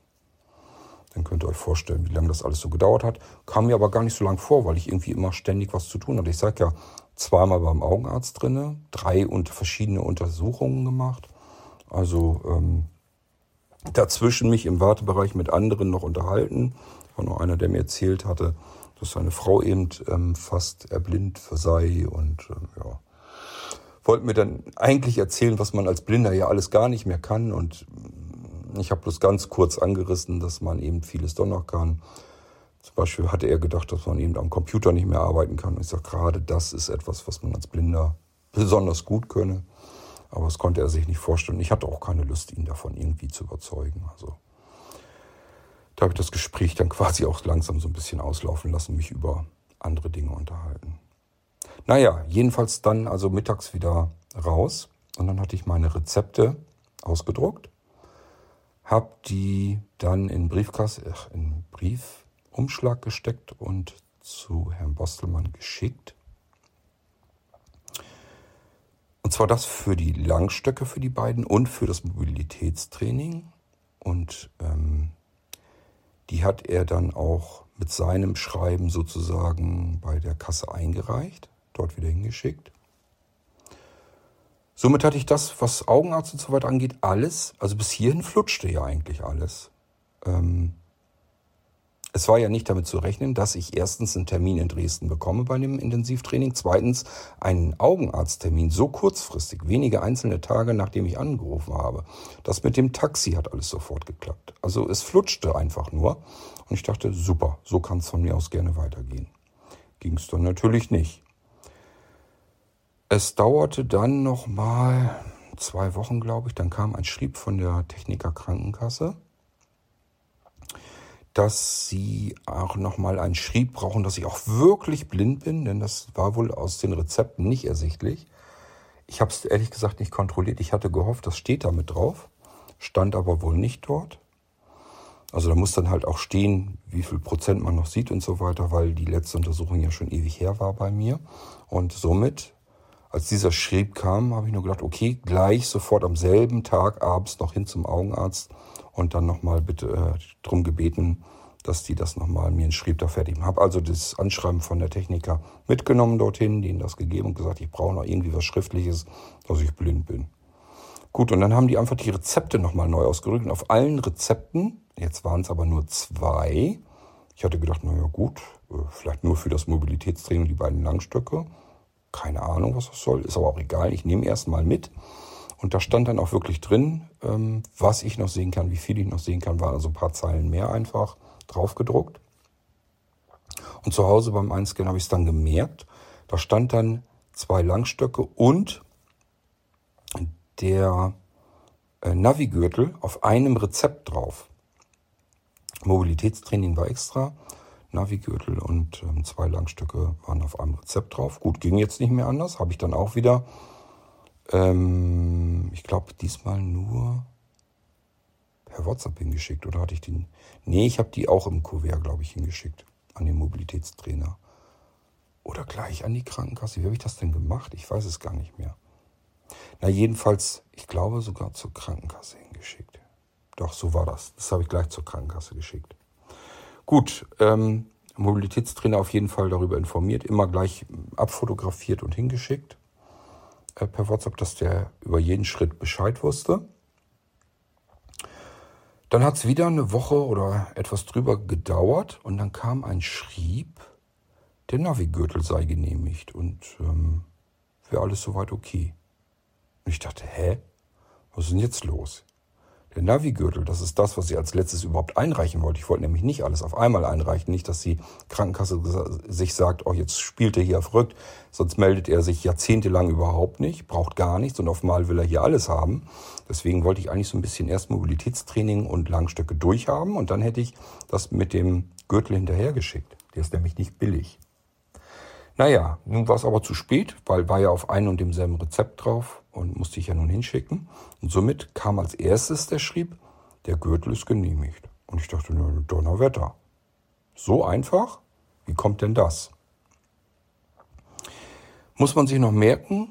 Dann könnt ihr euch vorstellen, wie lange das alles so gedauert hat. Kam mir aber gar nicht so lang vor, weil ich irgendwie immer ständig was zu tun hatte. Ich sage ja, zweimal beim Augenarzt drinne, drei und verschiedene Untersuchungen gemacht. Also ähm, dazwischen mich im Wartebereich mit anderen noch unterhalten. War noch einer, der mir erzählt hatte, dass seine Frau eben ähm, fast erblind sei und ähm, ja. Wollte mir dann eigentlich erzählen, was man als Blinder ja alles gar nicht mehr kann und Ich habe bloß ganz kurz angerissen, dass man eben vieles doch noch kann. Zum Beispiel hatte er gedacht, dass man eben am Computer nicht mehr arbeiten kann. Ich sage, gerade das ist etwas, was man als Blinder besonders gut könne. Aber das konnte er sich nicht vorstellen. Ich hatte auch keine Lust, ihn davon irgendwie zu überzeugen. Also da habe ich das Gespräch dann quasi auch langsam so ein bisschen auslaufen lassen, mich über andere Dinge unterhalten. Naja, jedenfalls dann also mittags wieder raus und dann hatte ich meine Rezepte ausgedruckt, habe die dann in Briefkasten, in Briefumschlag gesteckt und zu Herrn Bostelmann geschickt. Und zwar das für die Langstöcke für die beiden und für das Mobilitätstraining. Und ähm, die hat er dann auch mit seinem Schreiben sozusagen bei der Kasse eingereicht, dort wieder hingeschickt. Somit hatte ich das, was Augenarzt und so weiter angeht, alles, also bis hierhin flutschte ja eigentlich alles. Ähm, es war ja nicht damit zu rechnen, dass ich erstens einen Termin in Dresden bekomme bei dem Intensivtraining, zweitens einen Augenarzttermin so kurzfristig, wenige einzelne Tage nachdem ich angerufen habe. Das mit dem Taxi hat alles sofort geklappt. Also es flutschte einfach nur und ich dachte, super, so kann es von mir aus gerne weitergehen. Ging es dann natürlich nicht. Es dauerte dann noch mal zwei Wochen, glaube ich. Dann kam ein Schrieb von der Techniker Krankenkasse dass sie auch nochmal einen Schrieb brauchen, dass ich auch wirklich blind bin, denn das war wohl aus den Rezepten nicht ersichtlich. Ich habe es ehrlich gesagt nicht kontrolliert. Ich hatte gehofft, das steht da mit drauf, stand aber wohl nicht dort. Also da muss dann halt auch stehen, wie viel Prozent man noch sieht und so weiter, weil die letzte Untersuchung ja schon ewig her war bei mir. Und somit, als dieser Schrieb kam, habe ich nur gedacht, okay, gleich sofort am selben Tag abends noch hin zum Augenarzt und dann nochmal bitte äh, drum gebeten, dass die das nochmal mir einen Schrieb da fertig machen. Habe also das Anschreiben von der Techniker mitgenommen dorthin, denen das gegeben und gesagt, ich brauche noch irgendwie was Schriftliches, dass ich blind bin. Gut, und dann haben die einfach die Rezepte nochmal neu ausgerückt. Und auf allen Rezepten, jetzt waren es aber nur zwei, ich hatte gedacht, naja gut, äh, vielleicht nur für das Mobilitätstraining die beiden Langstöcke. Keine Ahnung, was das soll, ist aber auch egal, ich nehme erst mal mit. Und da stand dann auch wirklich drin, ähm, was ich noch sehen kann, wie viel ich noch sehen kann, waren also ein paar Zeilen mehr einfach drauf gedruckt. Und zu Hause beim Einscannen habe ich es dann gemerkt. Da stand dann zwei Langstöcke und der äh, Navigürtel auf einem Rezept drauf. Mobilitätstraining war extra, Navigürtel und ähm, zwei Langstöcke waren auf einem Rezept drauf. Gut, ging jetzt nicht mehr anders. Habe ich dann auch wieder ähm, ich glaube, diesmal nur per WhatsApp hingeschickt. Oder hatte ich den? Nee, ich habe die auch im Kuvert, glaube ich, hingeschickt. An den Mobilitätstrainer. Oder gleich an die Krankenkasse. Wie habe ich das denn gemacht? Ich weiß es gar nicht mehr. Na, jedenfalls, ich glaube sogar zur Krankenkasse hingeschickt. Doch, so war das. Das habe ich gleich zur Krankenkasse geschickt. Gut, ähm, Mobilitätstrainer auf jeden Fall darüber informiert, immer gleich abfotografiert und hingeschickt. Äh, per WhatsApp, dass der über jeden Schritt Bescheid wusste. Dann hat es wieder eine Woche oder etwas drüber gedauert und dann kam ein Schrieb, der Navigürtel sei genehmigt und ähm, wäre alles soweit okay. Und ich dachte, hä? Was ist denn jetzt los? Der Navi-Gürtel, das ist das, was ich als letztes überhaupt einreichen wollte. Ich wollte nämlich nicht alles auf einmal einreichen. Nicht, dass die Krankenkasse sich sagt, oh, jetzt spielt er hier verrückt. Sonst meldet er sich jahrzehntelang überhaupt nicht, braucht gar nichts und auf einmal will er hier alles haben. Deswegen wollte ich eigentlich so ein bisschen erst Mobilitätstraining und Langstöcke durchhaben und dann hätte ich das mit dem Gürtel hinterhergeschickt. Der ist nämlich nicht billig. Naja, nun war es aber zu spät, weil war ja auf einem und demselben Rezept drauf und musste ich ja nun hinschicken. Und somit kam als erstes der Schrieb, der Gürtel ist genehmigt. Und ich dachte, nur Donnerwetter. So einfach? Wie kommt denn das? Muss man sich noch merken,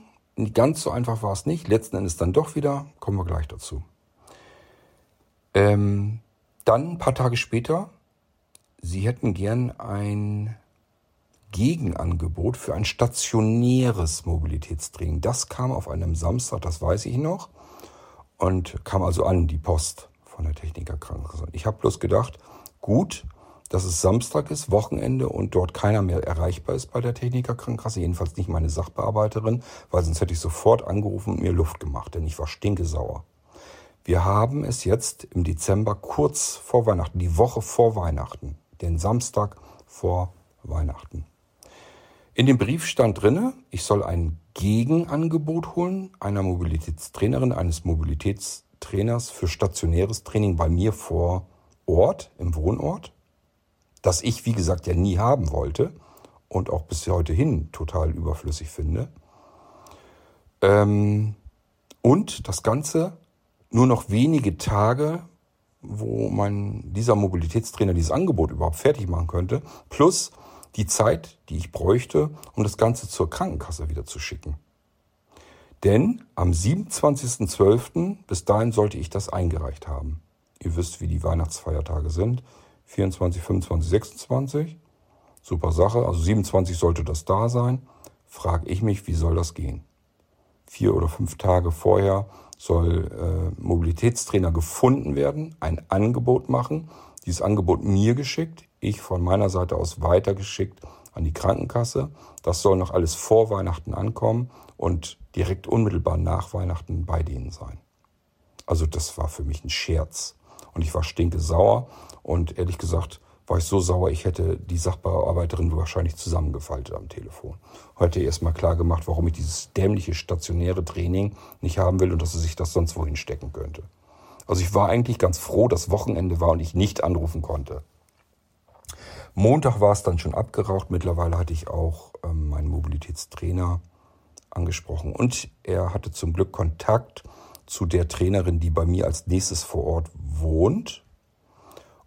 ganz so einfach war es nicht. Letzten Endes dann doch wieder, kommen wir gleich dazu. Ähm, dann ein paar Tage später, Sie hätten gern ein Gegenangebot für ein stationäres Mobilitätstraining. Das kam auf einem Samstag, das weiß ich noch, und kam also an die Post von der Techniker Krankenkasse. Ich habe bloß gedacht, gut, dass es Samstag ist, Wochenende und dort keiner mehr erreichbar ist bei der Techniker Krankenkasse, jedenfalls nicht meine Sachbearbeiterin, weil sonst hätte ich sofort angerufen und mir Luft gemacht, denn ich war stinkesauer. Wir haben es jetzt im Dezember kurz vor Weihnachten, die Woche vor Weihnachten, den Samstag vor Weihnachten. In dem Brief stand drinne, ich soll ein Gegenangebot holen einer Mobilitätstrainerin, eines Mobilitätstrainers für stationäres Training bei mir vor Ort, im Wohnort, das ich, wie gesagt, ja nie haben wollte und auch bis heute hin total überflüssig finde. Ähm, und das Ganze nur noch wenige Tage, wo mein, dieser Mobilitätstrainer dieses Angebot überhaupt fertig machen könnte, plus die Zeit, die ich bräuchte, um das Ganze zur Krankenkasse wieder zu schicken. Denn am 27.12. bis dahin sollte ich das eingereicht haben. Ihr wisst, wie die Weihnachtsfeiertage sind. 24, 25, 26. Super Sache. Also 27 sollte das da sein. Frage ich mich, wie soll das gehen? Vier oder fünf Tage vorher soll äh, Mobilitätstrainer gefunden werden, ein Angebot machen, dieses Angebot mir geschickt, ich von meiner Seite aus weitergeschickt an die Krankenkasse. Das soll noch alles vor Weihnachten ankommen und direkt unmittelbar nach Weihnachten bei denen sein. Also das war für mich ein Scherz. Und ich war stinke sauer und ehrlich gesagt war ich so sauer, ich hätte die Sachbearbeiterin wahrscheinlich zusammengefaltet am Telefon. Heute erst mal klar gemacht, warum ich dieses dämliche stationäre Training nicht haben will und dass sie sich das sonst wohin stecken könnte. Also ich war eigentlich ganz froh, dass Wochenende war und ich nicht anrufen konnte. Montag war es dann schon abgeraucht. Mittlerweile hatte ich auch ähm, meinen Mobilitätstrainer angesprochen und er hatte zum Glück Kontakt zu der Trainerin, die bei mir als nächstes vor Ort wohnt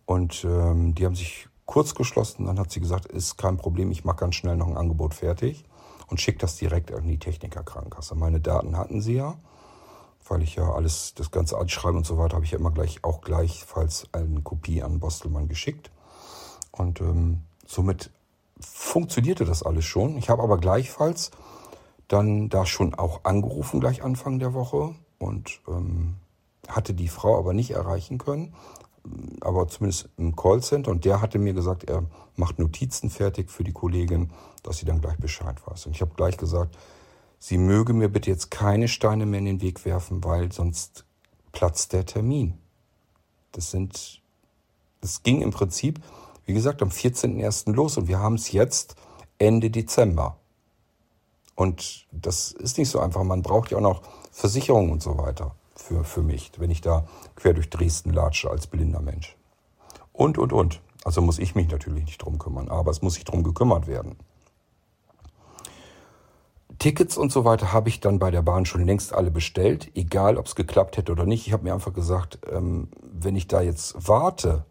und ähm, die haben sich kurz geschlossen. Dann hat sie gesagt, ist kein Problem, ich mache ganz schnell noch ein Angebot fertig und schicke das direkt an die Technikerkrankenkasse. Meine Daten hatten sie ja, weil ich ja alles, das ganze Anschreiben und so weiter, habe ich ja immer gleich auch gleichfalls eine Kopie an Bostelmann geschickt. Und ähm, somit funktionierte das alles schon. Ich habe aber gleichfalls dann da schon auch angerufen, gleich Anfang der Woche und ähm, hatte die Frau aber nicht erreichen können aber zumindest im Callcenter. Und der hatte mir gesagt, er macht Notizen fertig für die Kollegin, dass sie dann gleich Bescheid weiß. Und ich habe gleich gesagt, sie möge mir bitte jetzt keine Steine mehr in den Weg werfen, weil sonst platzt der Termin. Das sind, das ging im Prinzip, wie gesagt, am 14.01. los und wir haben es jetzt Ende Dezember. Und das ist nicht so einfach. Man braucht ja auch noch Versicherungen und so weiter für, für mich, wenn ich da quer durch Dresden latsche als blinder Mensch. Und, und, und. Also muss ich mich natürlich nicht drum kümmern, aber es muss sich drum gekümmert werden. Tickets und so weiter habe ich dann bei der Bahn schon längst alle bestellt, egal ob es geklappt hätte oder nicht. Ich habe mir einfach gesagt, ähm, wenn ich da jetzt warte,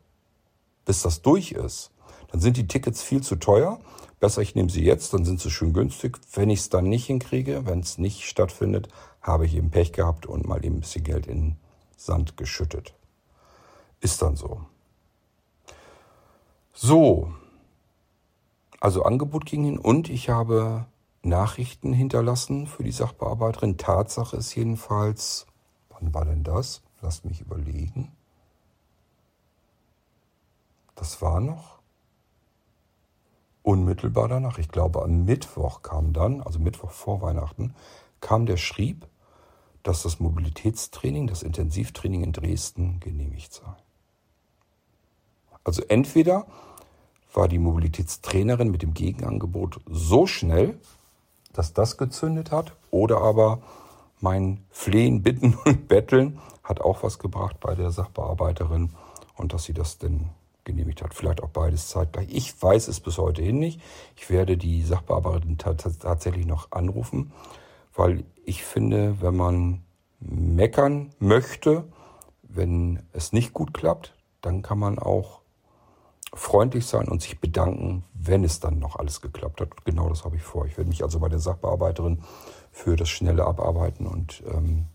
bis das durch ist, dann sind die Tickets viel zu teuer. Besser, ich nehme sie jetzt, dann sind sie schön günstig. Wenn ich es dann nicht hinkriege, wenn es nicht stattfindet, habe ich eben Pech gehabt und mal eben ein bisschen Geld in Sand geschüttet. Ist dann so. So, also Angebot ging hin und ich habe Nachrichten hinterlassen für die Sachbearbeiterin. Tatsache ist jedenfalls, wann war denn das? Lasst mich überlegen. Das war noch unmittelbar danach. Ich glaube, am Mittwoch kam dann, also Mittwoch vor Weihnachten, kam der Schrieb, dass das Mobilitätstraining, das Intensivtraining in Dresden genehmigt sei. Also entweder war die Mobilitätstrainerin mit dem Gegenangebot so schnell, dass das gezündet hat, oder aber mein Flehen, Bitten und Betteln hat auch was gebracht bei der Sachbearbeiterin und dass sie das denn genehmigt hat. Vielleicht auch beides zeitgleich. Ich weiß es bis heute hin nicht. Ich werde die Sachbearbeiterin tatsächlich noch anrufen weil ich finde, wenn man meckern möchte, wenn es nicht gut klappt, dann kann man auch freundlich sein und sich bedanken, wenn es dann noch alles geklappt hat. Genau das habe ich vor. Ich werde mich also bei der Sachbearbeiterin für das schnelle Abarbeiten und ähm,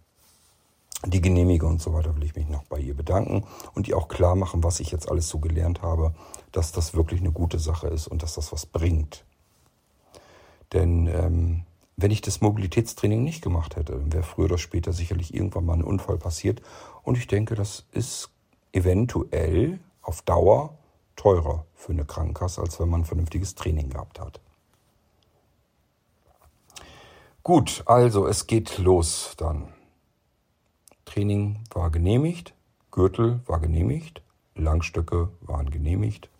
die Genehmigung und so weiter will ich mich noch bei ihr bedanken und ihr auch klar machen, was ich jetzt alles so gelernt habe, dass das wirklich eine gute Sache ist und dass das was bringt. Denn ähm, wenn ich das Mobilitätstraining nicht gemacht hätte, wäre früher oder später sicherlich irgendwann mal ein Unfall passiert. Und ich denke, das ist eventuell auf Dauer teurer für eine Krankenkasse, als wenn man ein vernünftiges Training gehabt hat. Gut, also es geht los dann. Training war genehmigt, Gürtel war genehmigt, Langstöcke waren genehmigt,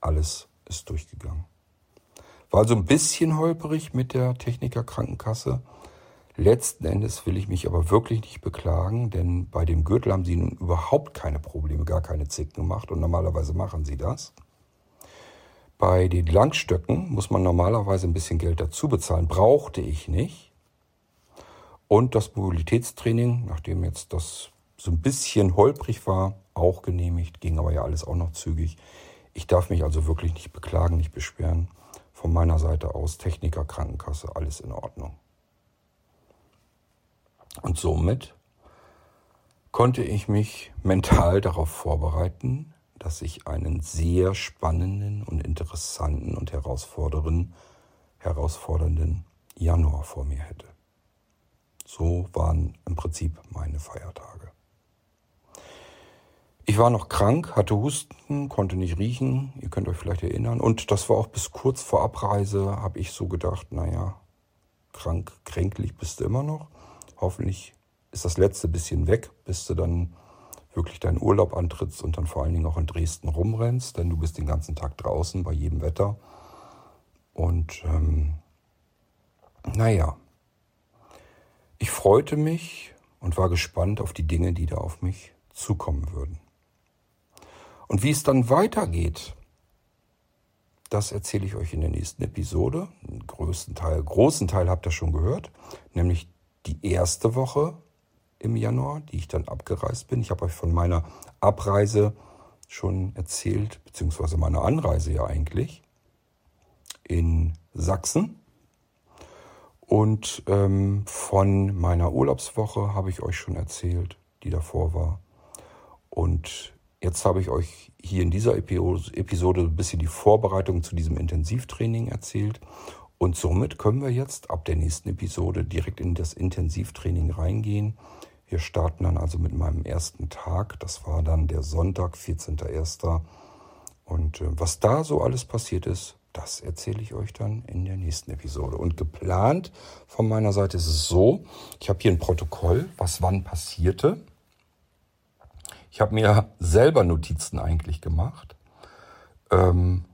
alles ist durchgegangen. War also ein bisschen holperig mit der Techniker Krankenkasse. Letzten Endes will ich mich aber wirklich nicht beklagen, denn bei dem Gürtel haben sie nun überhaupt keine Probleme, gar keine Zicken gemacht und normalerweise machen sie das. Bei den Langstöcken muss man normalerweise ein bisschen Geld dazu bezahlen, brauchte ich nicht. Und das Mobilitätstraining, nachdem jetzt das so ein bisschen holprig war, auch genehmigt, ging aber ja alles auch noch zügig. Ich darf mich also wirklich nicht beklagen, nicht beschweren. Von meiner Seite aus Techniker, Krankenkasse, alles in Ordnung. Und somit konnte ich mich mental darauf vorbereiten, dass ich einen sehr spannenden und interessanten und herausfordernden, herausfordernden Januar vor mir hätte. So waren im Prinzip meine Feiertage. Ich war noch krank, hatte Husten, konnte nicht riechen, ihr könnt euch vielleicht erinnern. Und das war auch bis kurz vor Abreise, habe ich so gedacht, naja, krank, kränklich bist du immer noch. Hoffentlich ist das letzte bisschen weg, bis du dann wirklich deinen Urlaub antrittst und dann vor allen Dingen auch in Dresden rumrennst, denn du bist den ganzen Tag draußen bei jedem Wetter. Und ähm, naja, ich freute mich und war gespannt auf die Dinge, die da auf mich zukommen würden. Und wie es dann weitergeht, das erzähle ich euch in der nächsten Episode. Den größten Teil, großen Teil habt ihr schon gehört, nämlich die erste Woche im Januar, die ich dann abgereist bin. Ich habe euch von meiner Abreise schon erzählt, beziehungsweise meiner Anreise ja eigentlich in Sachsen. Und ähm, von meiner Urlaubswoche habe ich euch schon erzählt, die davor war. Und Jetzt habe ich euch hier in dieser Episode ein bisschen die Vorbereitung zu diesem Intensivtraining erzählt. Und somit können wir jetzt ab der nächsten Episode direkt in das Intensivtraining reingehen. Wir starten dann also mit meinem ersten Tag. Das war dann der Sonntag, 14.01. Und äh, was da so alles passiert ist, das erzähle ich euch dann in der nächsten Episode. Und geplant von meiner Seite ist es so, ich habe hier ein Protokoll, was wann passierte. Ich habe mir selber Notizen eigentlich gemacht. Ähm,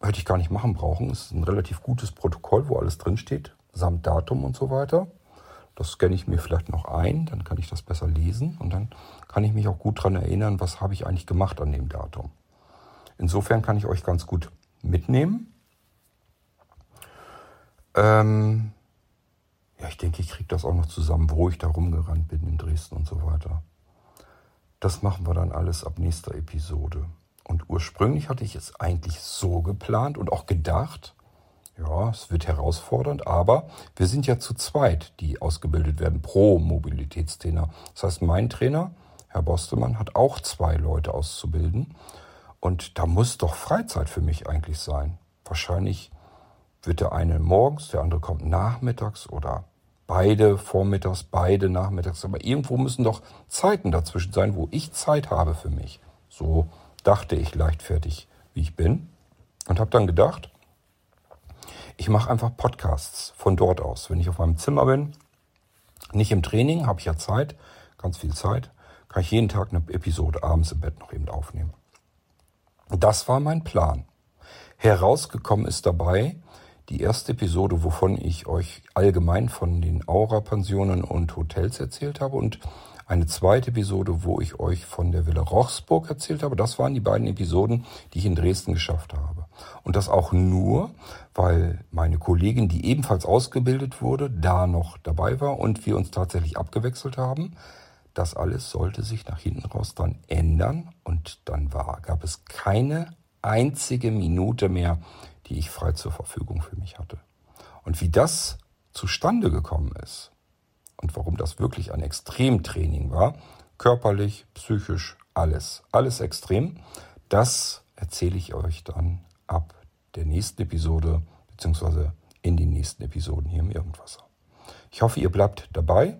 hätte ich gar nicht machen brauchen. Es ist ein relativ gutes Protokoll, wo alles drinsteht, samt Datum und so weiter. Das scanne ich mir vielleicht noch ein, dann kann ich das besser lesen und dann kann ich mich auch gut daran erinnern, was habe ich eigentlich gemacht an dem Datum. Insofern kann ich euch ganz gut mitnehmen. Ähm ja, ich denke, ich kriege das auch noch zusammen, wo ich da rumgerannt bin in Dresden und so weiter. Das machen wir dann alles ab nächster Episode. Und ursprünglich hatte ich es eigentlich so geplant und auch gedacht, ja, es wird herausfordernd, aber wir sind ja zu zweit, die ausgebildet werden pro Mobilitätstrainer. Das heißt, mein Trainer, Herr Bostemann, hat auch zwei Leute auszubilden. Und da muss doch Freizeit für mich eigentlich sein. Wahrscheinlich wird der eine morgens, der andere kommt nachmittags oder beide vormittags, beide nachmittags. Aber irgendwo müssen doch Zeiten dazwischen sein, wo ich Zeit habe für mich. So dachte ich leichtfertig, wie ich bin. Und habe dann gedacht, ich mache einfach Podcasts von dort aus. Wenn ich auf meinem Zimmer bin, nicht im Training, habe ich ja Zeit, ganz viel Zeit, kann ich jeden Tag eine Episode abends im Bett noch eben aufnehmen. Das war mein Plan. Herausgekommen ist dabei, die erste Episode, wovon ich euch allgemein von den Aura-Pensionen und Hotels erzählt habe und eine zweite Episode, wo ich euch von der Villa Rochsburg erzählt habe. Das waren die beiden Episoden, die ich in Dresden geschafft habe. Und das auch nur, weil meine Kollegin, die ebenfalls ausgebildet wurde, da noch dabei war und wir uns tatsächlich abgewechselt haben. Das alles sollte sich nach hinten raus dann ändern und dann war, gab es keine einzige Minute mehr, die ich frei zur Verfügung für mich hatte. Und wie das zustande gekommen ist und warum das wirklich ein Extremtraining war, körperlich, psychisch, alles, alles extrem, das erzähle ich euch dann ab der nächsten Episode beziehungsweise in den nächsten Episoden hier im Irgendwasser. Ich hoffe, ihr bleibt dabei,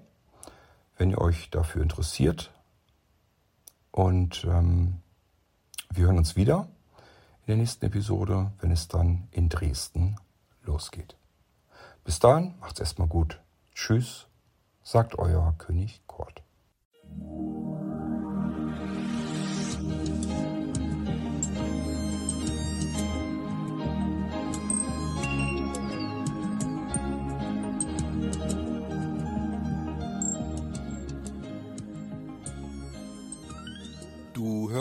wenn ihr euch dafür interessiert. Und ähm, wir hören uns wieder der nächsten Episode, wenn es dann in Dresden losgeht. Bis dahin, macht's erstmal gut. Tschüss, sagt euer König Kurt.